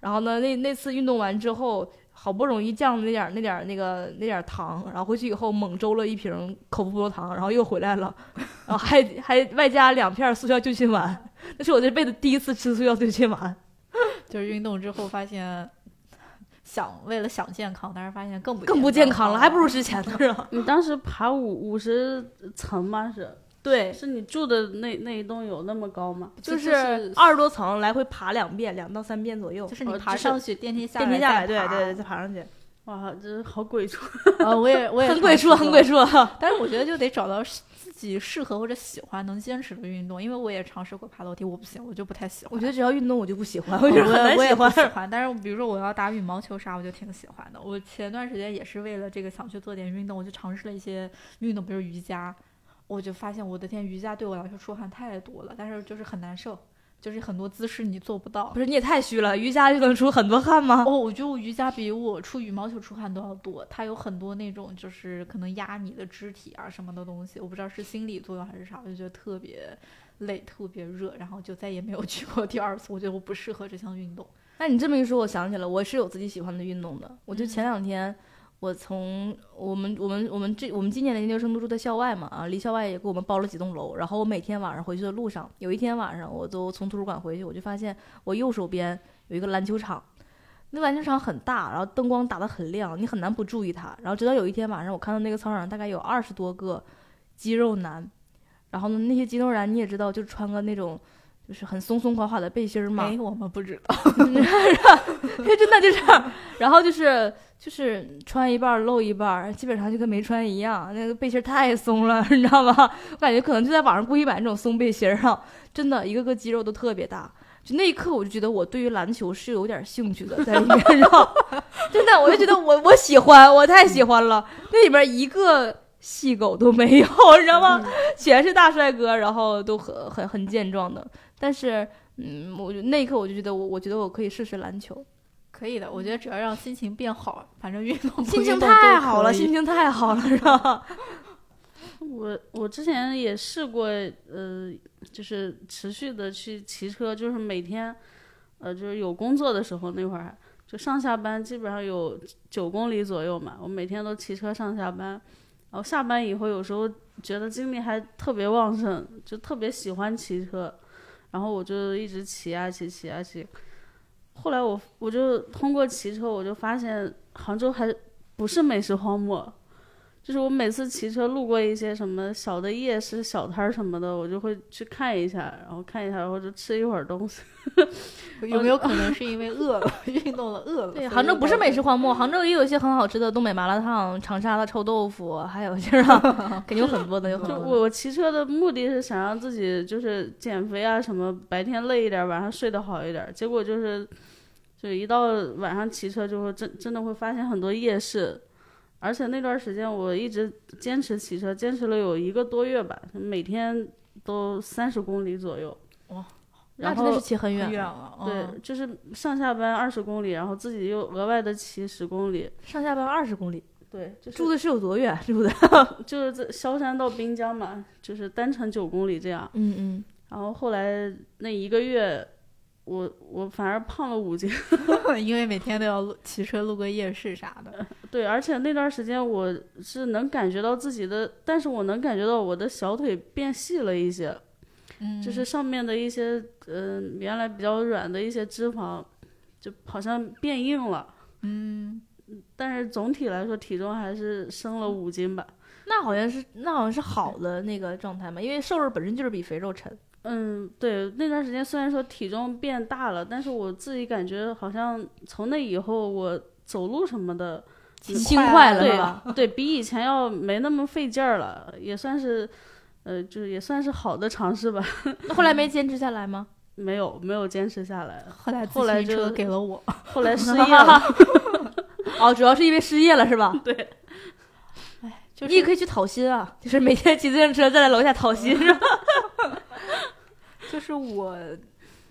然后呢，那那次运动完之后，好不容易降了那点儿那点儿那个那点儿糖，然后回去以后猛周了一瓶口服葡萄糖，然后又回来了，然后还还外加两片速效救心丸，那是我这辈子第一次吃速效救心丸。就是运动之后发现，想为了想健康，但是发现更不更不健康了，还不如之前呢，是吧？你当时爬五五十层吗？是，对，是你住的那那一栋有那么高吗？就是二十多层，来回爬两遍，两到三遍左右。就是你爬上去，电梯下来，电梯下来，对对对，再爬上去，哇，这好鬼畜！啊，我也我也很鬼畜，很鬼畜。但是我觉得就得找到自己适合或者喜欢能坚持的运动，因为我也尝试过爬楼梯，我不行，我就不太喜欢。我觉得只要运动我就不喜欢，我 我觉得我也不。喜欢，但是比如说我要打羽毛球啥，我就挺喜欢的。我前段时间也是为了这个想去做点运动，我就尝试了一些运动，比如瑜伽，我就发现我的天，瑜伽对我来说出汗太多了，但是就是很难受，就是很多姿势你做不到不。是你也太虚了，瑜伽就能出很多汗吗？哦，我觉得我瑜伽比我出羽毛球出汗都要多，它有很多那种就是可能压你的肢体啊什么的东西，我不知道是心理作用还是啥，我就觉得特别累，特别热，然后就再也没有去过第二次。我觉得我不适合这项运动。那你这么一说，我想起来，我是有自己喜欢的运动的。我就嗯前两天，我从我们我们我们这我们今年的研究生都住在校外嘛，啊，离校外也给我们包了几栋楼。然后我每天晚上回去的路上，有一天晚上，我都从图书馆回去，我就发现我右手边有一个篮球场。那篮球场很大，然后灯光打得很亮，你很难不注意它。然后直到有一天晚上，我看到那个操场上大概有二十多个肌肉男，然后呢，那些肌肉男你也知道，就穿个那种就是很松松垮垮的背心儿嘛，哎，我们不知道。真的就这样，然后就是就是穿一半露一半，基本上就跟没穿一样。那个背心太松了，你知道吗？我感觉可能就在网上故意买那种松背心儿啊，真的一个个肌肉都特别大。就那一刻，我就觉得我对于篮球是有点兴趣的，在里面，然后真的，我就觉得我我喜欢，我太喜欢了。那里边一个细狗都没有，你知道吗？全是大帅哥，然后都很很很健壮的。但是，嗯，我就那一刻我就觉得我我觉得我可以试试篮球。可以的，我觉得只要让心情变好，反正运动不心情都太好了，心情太好了，是吧？我我之前也试过，呃，就是持续的去骑车，就是每天，呃，就是有工作的时候那会儿，就上下班基本上有九公里左右嘛，我每天都骑车上下班，然后下班以后有时候觉得精力还特别旺盛，就特别喜欢骑车，然后我就一直骑啊骑骑啊骑，后来我我就通过骑车，我就发现杭州还不是美食荒漠。就是我每次骑车路过一些什么小的夜市、小摊儿什么的，我就会去看一下，然后看一下，然后就吃一会儿东西。有没有可能是因为饿了，运动了饿了？对，杭州不是美食荒漠，杭州也有一些很好吃的东北麻辣烫、长沙的臭豆腐，还有就是 肯定有很多的，有很就多我骑车的目的是想让自己就是减肥啊什么，白天累一点，晚上睡得好一点。结果就是，就一到晚上骑车就会真真的会发现很多夜市，而且那段时间我一直坚持骑车，坚持了有一个多月吧，每天都三十公里左右。哇！那真的是骑很远了，对，嗯就是上下班二十公里，然后自己又额外的骑十公里。上下班二十公里，对，就是住的是有多远？住的，就是在萧山到滨江嘛，就是单程九公里这样。嗯嗯，然后后来那一个月，我我反而胖了五斤。因为每天都要骑车路过夜市啥的。对，而且那段时间我是能感觉到自己的，但是我能感觉到我的小腿变细了一些，嗯，就是上面的一些嗯、呃原来比较软的一些脂肪，就好像变硬了。嗯，但是总体来说，体重还是升了五斤吧。那好像是那好像是好的那个状态嘛，因为瘦肉本身就是比肥肉沉。嗯，对，那段时间虽然说体重变大了，但是我自己感觉好像从那以后我走路什么的，轻快了对吧？对比以前要没那么费劲儿了，也算是，呃，就是也算是好的尝试吧。那后来没坚持下来吗？没有没有坚持下来，后来后来车就给了我，后来失业了。哦，主要是因为失业了是吧？对，就是你也可以去讨薪啊，就是每天骑自行车站在楼下讨薪是吧？就是我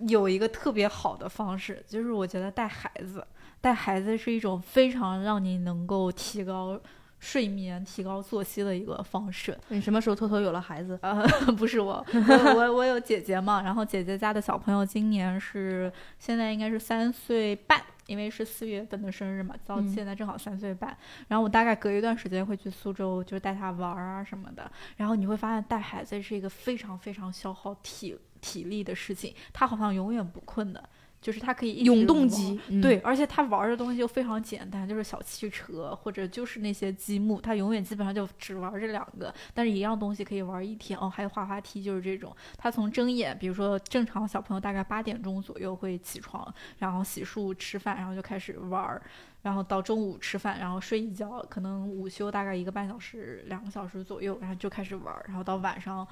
有一个特别好的方式，就是我觉得带孩子，带孩子是一种非常让你能够提高睡眠、提高作息的一个方式。你什么时候偷偷有了孩子？呃，不是我，我我我有姐姐嘛，然后姐姐家的小朋友今年是现在应该是三岁半，因为是四月份的生日嘛，到嗯现在正好三岁半。然后我大概隔一段时间会去苏州，就是带他玩儿啊什么的。然后你会发现带孩子是一个非常非常消耗体体力的事情，他好像永远不困的，就是他可以永动玩机，对，而且他玩的东西又非常简单，就是小汽车或者就是那些积木，他永远基本上就只玩这两个，但是一样东西可以玩一天。哦，还有滑滑梯，就是这种。他从睁眼，比如说正常小朋友大概八点钟左右会起床，然后洗漱吃饭，然后就开始玩儿，然后到中午吃饭，然后睡一觉，可能午休大概一个半小时、两个小时左右，然后就开始玩儿，然后到晚上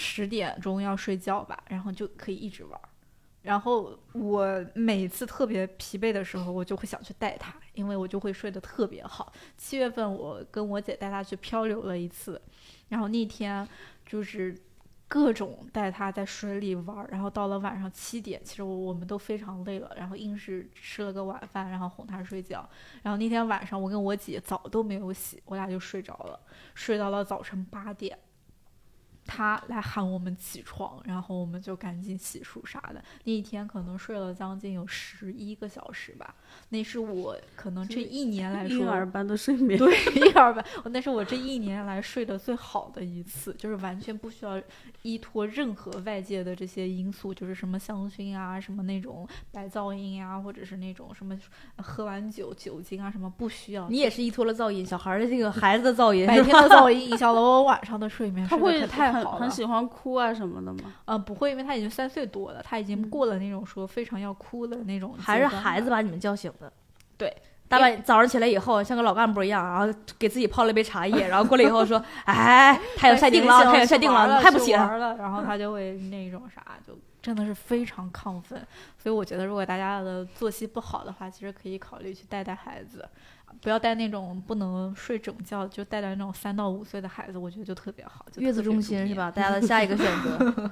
十点钟要睡觉吧，然后就可以一直玩。然后我每次特别疲惫的时候，我就会想去带他，因为我就会睡得特别好。七月份我跟我姐带他去漂流了一次，然后那天就是各种带他在水里玩，然后到了晚上七点，其实我我们都非常累了，然后硬是吃了个晚饭，然后哄他睡觉。然后那天晚上我跟我姐澡都没有洗，我俩就睡着了，睡到了早晨八点。他来喊我们起床，然后我们就赶紧洗漱啥的。那一天可能睡了将近有十一个小时吧，那是我可能这一年来说婴儿般的睡眠。对，婴儿般，那是我这一年来睡得最好的一次，就是完全不需要依托任何外界的这些因素，就是什么香薰啊，什么那种白噪音啊，或者是那种什么喝完酒酒精啊，什么不需要。你也是依托了噪音，小孩儿的这个孩子的噪音，白天的噪音影响了我晚上的睡眠，他会睡得可太好了。很喜欢哭啊什么的吗？呃，不会，因为他已经三岁多了，他已经过了那种说非常要哭的那种还是孩子把你们叫醒的。对，大半早上起来以后，像个老干部一样，然后给自己泡了一杯茶叶，然后过来以后说：“哎，太阳晒定了，太阳晒定了，怎么还不起来玩了，然后他就会 那种啥，就真的是非常亢奋。所以我觉得，如果大家的作息不好的话，其实可以考虑去带带孩子，不要带那种不能睡整觉，就带带那种三到五岁的孩子，我觉得就特别好。就月子中心是吧？？大家的下一个选择，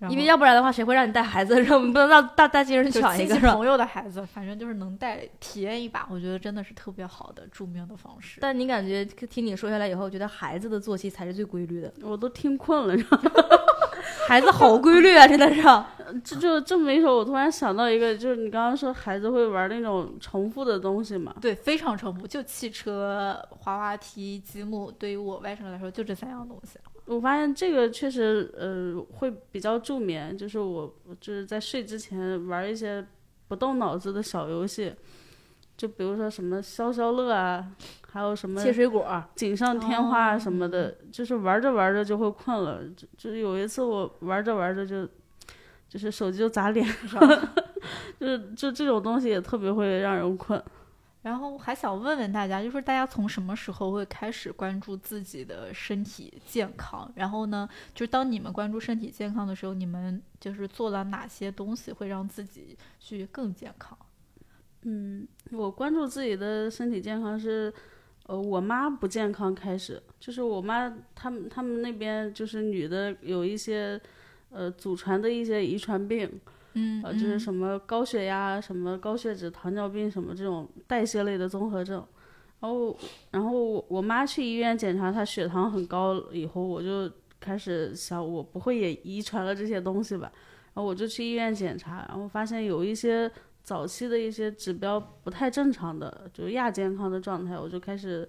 因为要不然的话，谁会让你带孩子？让我们不能让大大街上就抢一个朋友的孩子，反正就是能带体验一把，我觉得真的是特别好的助眠的方式。但你感觉听你说下来以后，觉得孩子的作息才是最规律的，我都听困了。孩子好规律啊，真的是。这就这么一说，我突然想到一个，就是你刚刚说孩子会玩那种重复的东西嘛？对，非常重复，就汽车、滑滑梯、积木，对于我外甥来说就这三样东西。我发现这个确实呃会比较助眠，就是我我就是在睡之前玩一些不动脑子的小游戏，就比如说什么消消乐啊，还有什么切水果，锦上添花啊什么哦的，就是玩着玩着就会困了。就就是有一次我玩着玩着就，就是手机就砸脸上，就是就这种东西也特别会让人困。然后还想问问大家，就是大家从什么时候会开始关注自己的身体健康？然后呢，就是当你们关注身体健康的时候，你们就是做了哪些东西会让自己去更健康？嗯，我关注自己的身体健康是，呃，我妈不健康开始，就是我妈他们他们那边就是女的有一些，呃，祖传的一些遗传病，嗯呃，就是什么高血压、什么高血脂、糖尿病什么这种代谢类的综合症。然后，然后我我妈去医院检查，她血糖很高以后，我就开始想，我不会也遗传了这些东西吧？然后我就去医院检查，然后发现有一些早期的一些指标不太正常的，就亚健康的状态，我就开始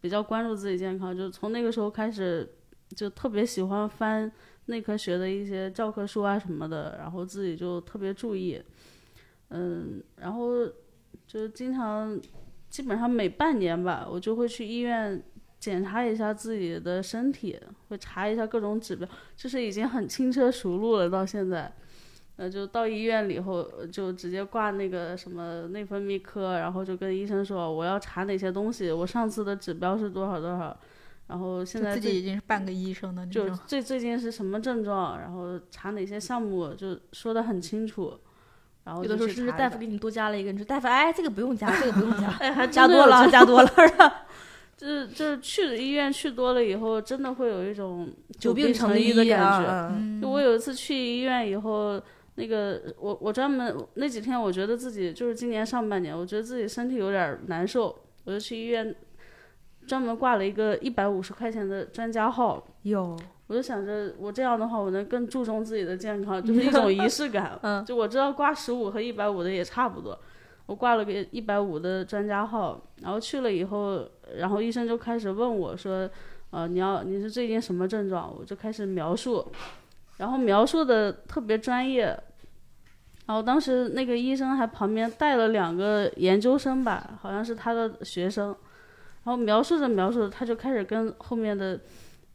比较关注自己健康，就从那个时候开始，就特别喜欢翻内科学的一些教科书啊什么的，然后自己就特别注意，嗯，然后就经常基本上每半年吧，我就会去医院检查一下自己的身体，会查一下各种指标，就是已经很轻车熟路了，到现在。呃，就到医院里以后，就直接挂那个什么内分泌科，然后就跟医生说我要查哪些东西，我上次的指标是多少多少，然后现在就自己已经是半个医生的那就种。最最近是什么症状，然后查哪些项目，就说的很清楚。然后有的时候甚至大夫给你多加了一个，你说大夫，哎，这个不用加，这个不用加，哎，还 加多了，加多了？就是就是去医院去多了以后，真的会有一种久病成医的感觉。啊，嗯就我有一次去医院以后，那个我我专门那几天，我觉得自己就是今年上半年，我觉得自己身体有点难受，我就去医院专门挂了一个一百五十块钱的专家号。有，我就想着，我这样的话，我能更注重自己的健康，就是一种仪式感。嗯就我知道挂十五和一百五的也差不多，我挂了个一百五的专家号，然后去了以后，然后医生就开始问我说，呃，你要你是最近什么症状？我就开始描述，然后描述的特别专业。然后当时那个医生还旁边带了两个研究生吧，好像是他的学生，然后描述着描述着，他就开始跟后面的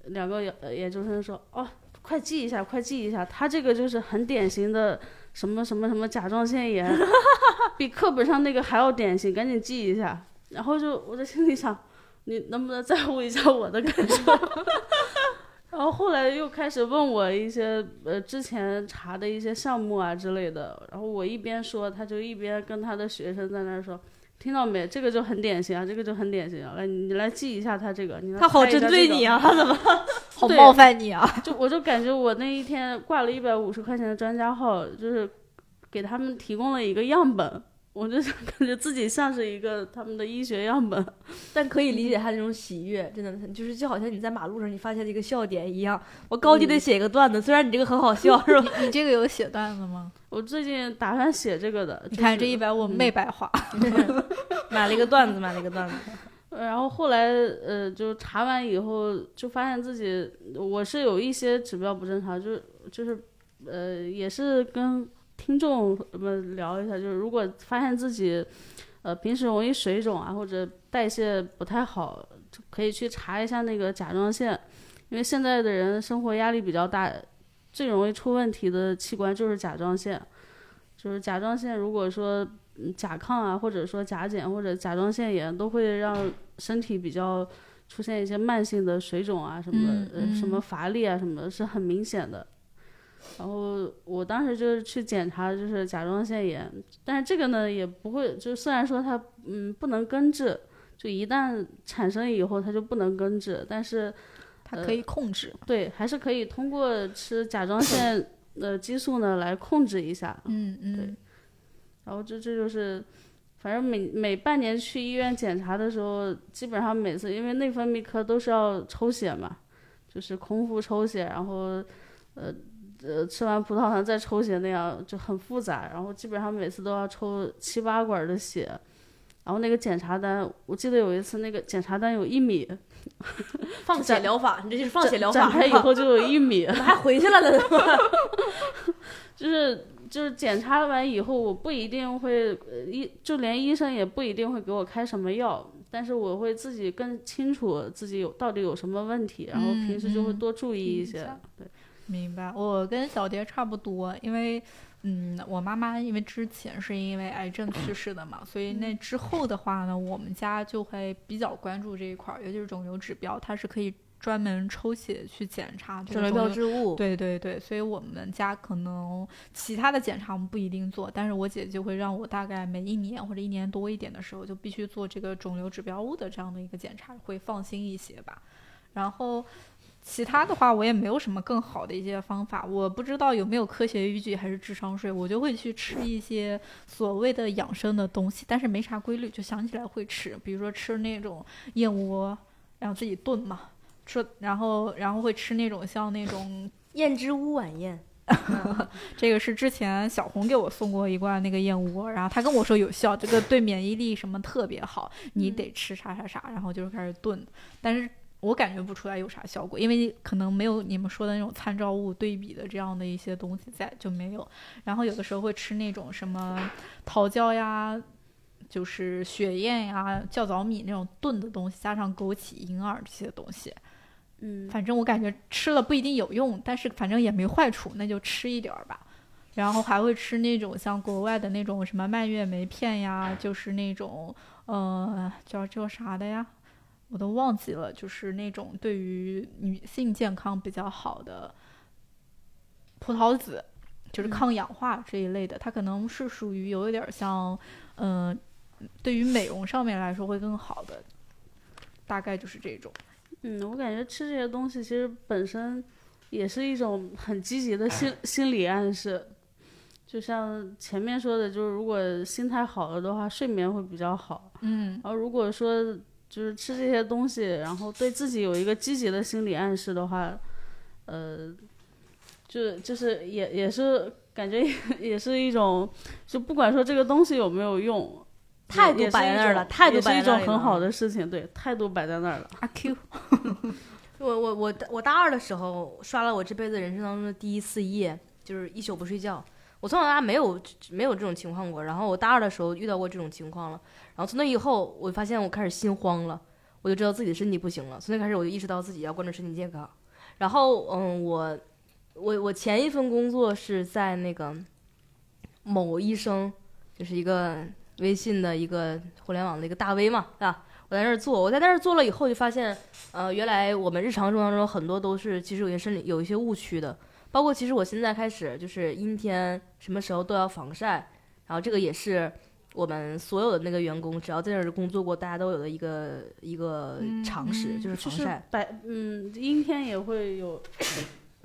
两个研研究生说：“哦，快记一下，快记一下，他这个就是很典型的什么什么什么甲状腺炎，比课本上那个还要典型，赶紧记一下。”然后就我在心里想，你能不能在乎一下我的感受？然后后来又开始问我一些呃之前查的一些项目啊之类的，然后我一边说，他就一边跟他的学生在那儿说。听到没？这个就很典型啊，这个就很典型啊。来，你来记一下他这个，你来他好针对你啊，他怎么？好冒犯你啊！就我就感觉我那一天挂了一百五十块钱的专家号，就是给他们提供了一个样本，我就感觉自己像是一个他们的医学样本。但可以理解他那种喜悦，真的，就是就好像你在马路上你发现了一个笑点一样。我高低得写一个段子，虽然你这个很好笑，是吧？你 你这个有写段子吗？我最近打算写这个的，你看这一百五嗯没白花。买了一个段子，买了一个段子。然后后来呃，就查完以后，就发现自己我是有一些指标不正常，就是就是呃，也是跟听众们聊一下，就是如果发现自己呃平时容易水肿啊，或者代谢不太好，就可以去查一下那个甲状腺，因为现在的人生活压力比较大，最容易出问题的器官就是甲状腺，就是甲状腺如果说嗯甲亢啊，或者说甲减或者甲状腺炎，都会让身体比较出现一些慢性的水肿啊什么的，嗯呃，什么嗯乏力啊什么的，是很明显的。然后我当时就是去检查，就是甲状腺炎，但是这个呢也不会，就虽然说它嗯不能根治，就一旦产生以后它就不能根治，但是它可以控制。对还是可以通过吃甲状腺的激素呢来控制一下。嗯对嗯，然后这这就是，反正每每半年去医院检查的时候，基本上每次因为内分泌科都是要抽血嘛，就是空腹抽血，然后呃呃吃完葡萄糖再抽血那样就很复杂，然后基本上每次都要抽七八管的血，然后那个检查单，我记得有一次那个检查单有一米，放血疗法，你这就是放血疗法。展开以后就有一米，怎么还回去了呢？就是就是检查完以后，我不一定会，呃医就连医生也不一定会给我开什么药，但是我会自己更清楚自己有到底有什么问题，然后嗯平时就会嗯多注意一些。对，明白，我跟小蝶差不多，因为，嗯，我妈妈因为之前是因为癌症去世的嘛，所以那之后的话呢，我们家就会比较关注这一块儿，尤其是肿瘤指标，它是可以专门抽血去检查这肿瘤个标志物，对对对，所以我们家可能其他的检查我们不一定做，但是我姐就会让我大概每一年或者一年多一点的时候，就必须做这个肿瘤指标物的这样的一个检查，会放心一些吧。然后其他的话，我也没有什么更好的一些方法，我不知道有没有科学依据还是智商税，我就会去吃一些所谓的养生的东西，但是没啥规律，就想起来会吃，比如说吃那种燕窝，然后自己炖嘛。吃，然后然后会吃那种像那种 燕之屋晚宴，这个是之前小红给我送过一罐那个燕窝，然后他跟我说有效，这个对免疫力什么特别好，你得吃啥啥啥，然后就是开始炖，但是我感觉不出来有啥效果，因为可能没有你们说的那种参照物对比的这样的一些东西在，就没有。然后有的时候会吃那种什么桃胶呀。就是雪燕呀、酵藻米那种炖的东西，加上枸杞、银耳这些东西，嗯，反正我感觉吃了不一定有用，但是反正也没坏处，那就吃一点儿吧。然后还会吃那种像国外的那种什么蔓越莓片呀，就是那种呃叫叫啥的呀，我都忘记了，就是那种对于女性健康比较好的葡萄籽，就是嗯抗氧化这一类的，它可能是属于有一点儿像嗯、呃对于美容上面来说会更好的，大概就是这种。嗯，我感觉吃这些东西其实本身也是一种很积极的心 心理暗示。就像前面说的，就是如果心态好了的话，睡眠会比较好。嗯然后如果说就是吃这些东西，然后对自己有一个积极的心理暗示的话，呃，就就是也也是感觉也也是一种，就不管说这个东西有没有用，态度摆在那儿了态度是一摆在那里了种很好的事情，对，态度摆在那儿了。阿 Q，我我我我大二的时候刷了我这辈子人生当中的第一次夜，就是一宿不睡觉。我从小到大没有没有这种情况过，然后我大二的时候遇到过这种情况了，然后从那以后，我发现我开始心慌了，我就知道自己的身体不行了。从那开始，我就意识到自己要关注身体健康。然后，嗯，我我我前一份工作是在那个某医生，就是一个微信的一个互联网的一个大 V 嘛，对吧？我在那儿做，我在那儿做了以后，就发现，呃，原来我们日常生活当中很多都是其实有些生理有一些误区的，包括其实我现在开始就是阴天什么时候都要防晒，然后这个也是我们所有的那个员工只要在那儿工作过，大家都有的一个一个嗯常识，嗯就是就是防晒。白，嗯，阴天也会有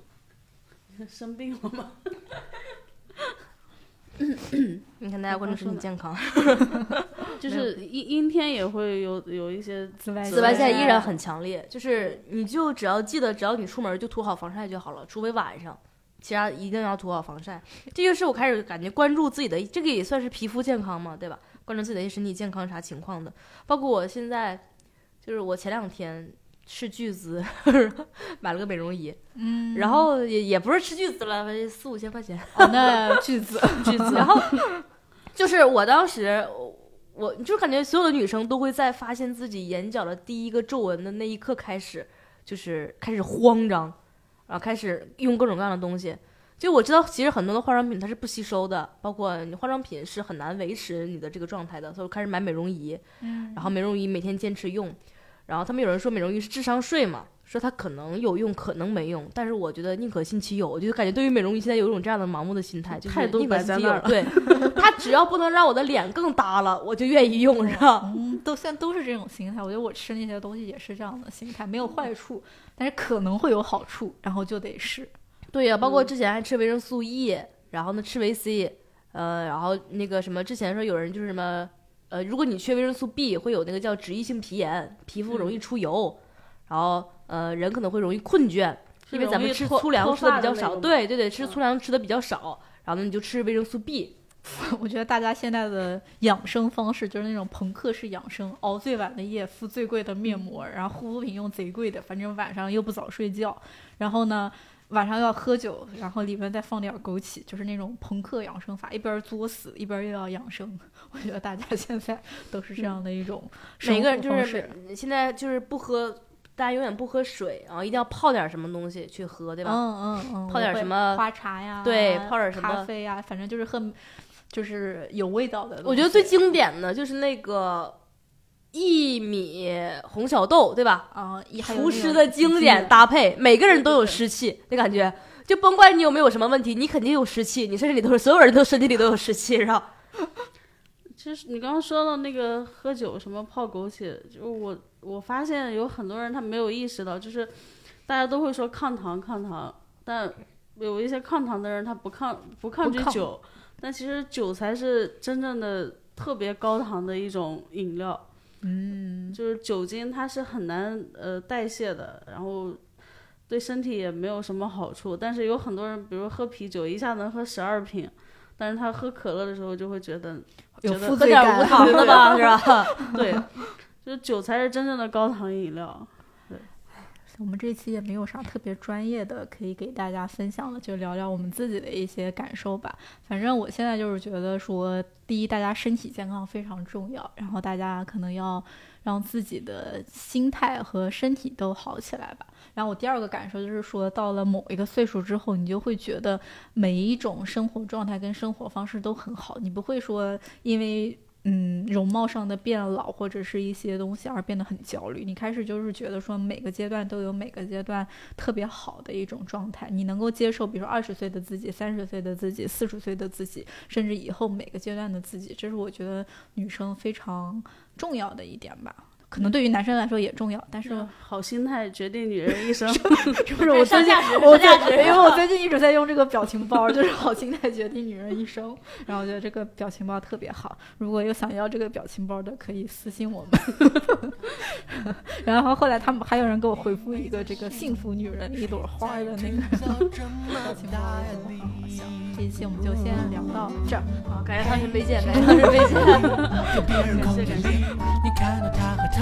生病了吗？你看大家关注身体健康，就是阴阴天也会有有一些紫外紫外线依然很强烈，就是你就只要记得，只要你出门就涂好防晒就好了，除非晚上，其他一定要涂好防晒。这就是我开始感觉关注自己的，这个也算是皮肤健康嘛，对吧？关注自己的一些身体健康啥情况的，包括我现在，就是我前两天斥巨资 买了个美容仪，嗯，然后也也不是斥巨资了，四五千块钱，哦，那巨资巨资，然后 就是我当时，我就感觉所有的女生都会在发现自己眼角的第一个皱纹的那一刻开始，就是开始慌张，然后开始用各种各样的东西。就我知道，其实很多的化妆品它是不吸收的，包括你化妆品是很难维持你的这个状态的，所以我开始买美容仪，嗯然后美容仪每天坚持用。然后他们有人说美容仪是智商税嘛，说它可能有用，可能没用，但是我觉得宁可信其有。我就感觉对于美容仪现在有一种这样的盲目的心态，就是态度宁可信其有。摆在那儿了对，它只要不能让我的脸更耷了，我就愿意用，是吧？嗯，都现在都是这种心态。我觉得我吃那些东西也是这样的心态，没有坏处，但是可能会有好处，然后就得试。对呀、包括嗯之前还吃维生素 E，然后呢吃维 C，呃，然后那个什么，之前说有人就是什么，呃，如果你缺维生素 B，会有那个叫脂溢性皮炎，皮肤容易出油，然后呃人可能会容易困倦，因为咱们吃粗粮吃的比较少，对对对，吃粗粮吃的比较少，然后呢你就吃维生素 B，我觉得大家现在的养生方式就是那种朋克式养生，熬最晚的夜，敷最贵的面膜，然后护肤品用贼贵的，反正晚上又不早睡觉，然后呢。晚上要喝酒，然后里面再放点枸杞，就是那种朋克养生法，一边作死一边又要养生。我觉得大家现在都是这样的一种生每个人就是现在就是不喝，大家永远不喝水，然后一定要泡点什么东西去喝，对吧？嗯嗯嗯，泡点什么花茶呀？对泡点什么咖啡呀？反正就是喝，就是有味道的。我觉得最经典的就是那个薏米红小豆，对吧？啊，厨师的经典搭配，每个人都有湿气，那感觉就甭管你有没有什么问题，你肯定有湿气，你身体里都是所有人都身体里都有湿气，是吧？其实你刚刚说到那个喝酒什么泡枸杞，就我我发现有很多人他没有意识到，就是大家都会说抗糖抗糖，但有一些抗糖的人他不抗不抗拒酒，但其实酒才是真正的特别高糖的一种饮料。嗯，就是酒精它是很难呃代谢的，然后对身体也没有什么好处。但是有很多人，比如喝啤酒，一下能喝十二瓶，但是他喝可乐的时候就会觉得，有觉得负罪感喝点无糖的吧，是吧？对，就酒才是真正的高糖饮料。对我们这期也没有啥特别专业的可以给大家分享的，就聊聊我们自己的一些感受吧。反正我现在就是觉得说，第一，大家身体健康非常重要，然后大家可能要让自己的心态和身体都好起来吧。然后我第二个感受就是说，到了某一个岁数之后，你就会觉得每一种生活状态跟生活方式都很好，你不会说因为嗯容貌上的变老或者是一些东西而变得很焦虑。你开始就是觉得说每个阶段都有每个阶段特别好的一种状态，你能够接受，比如说二十岁的自己、三十岁的自己、四十岁的自己，甚至以后每个阶段的自己，这是我觉得女生非常重要的一点吧。可能对于男生来说也重要，但是好心态决定女人一生。就是我最近我上价值最因为我最近一直在用这个表情包，就是好心态决定女人一生。然后我觉得这个表情包特别好，如果有想要这个表情包的，可以私信我们。然后后来他们还有人给我回复一个这个幸福女人一朵花的那个表情包，也特别好笑。这一期我们就先聊到这儿。啊，感谢他是卑贱，感谢汤臣卑贱。隔壁儿空间里，你看到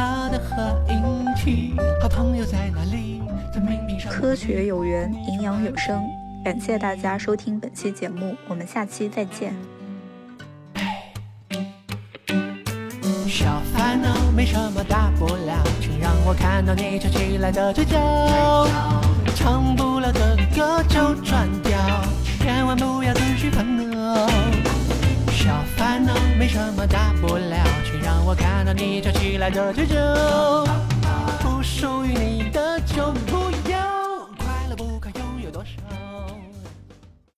他的合影体，好朋友在哪里？在上科学有缘，营养有声。感谢大家收听本期节目，我们下期再见。小烦恼没什么大不了，请让我看到你翘起来的嘴角。唱不了的歌就转调，千万不要自寻烦恼。小烦恼没什么大不了，我看到你翘起来的嘴角。不属于你的就不要，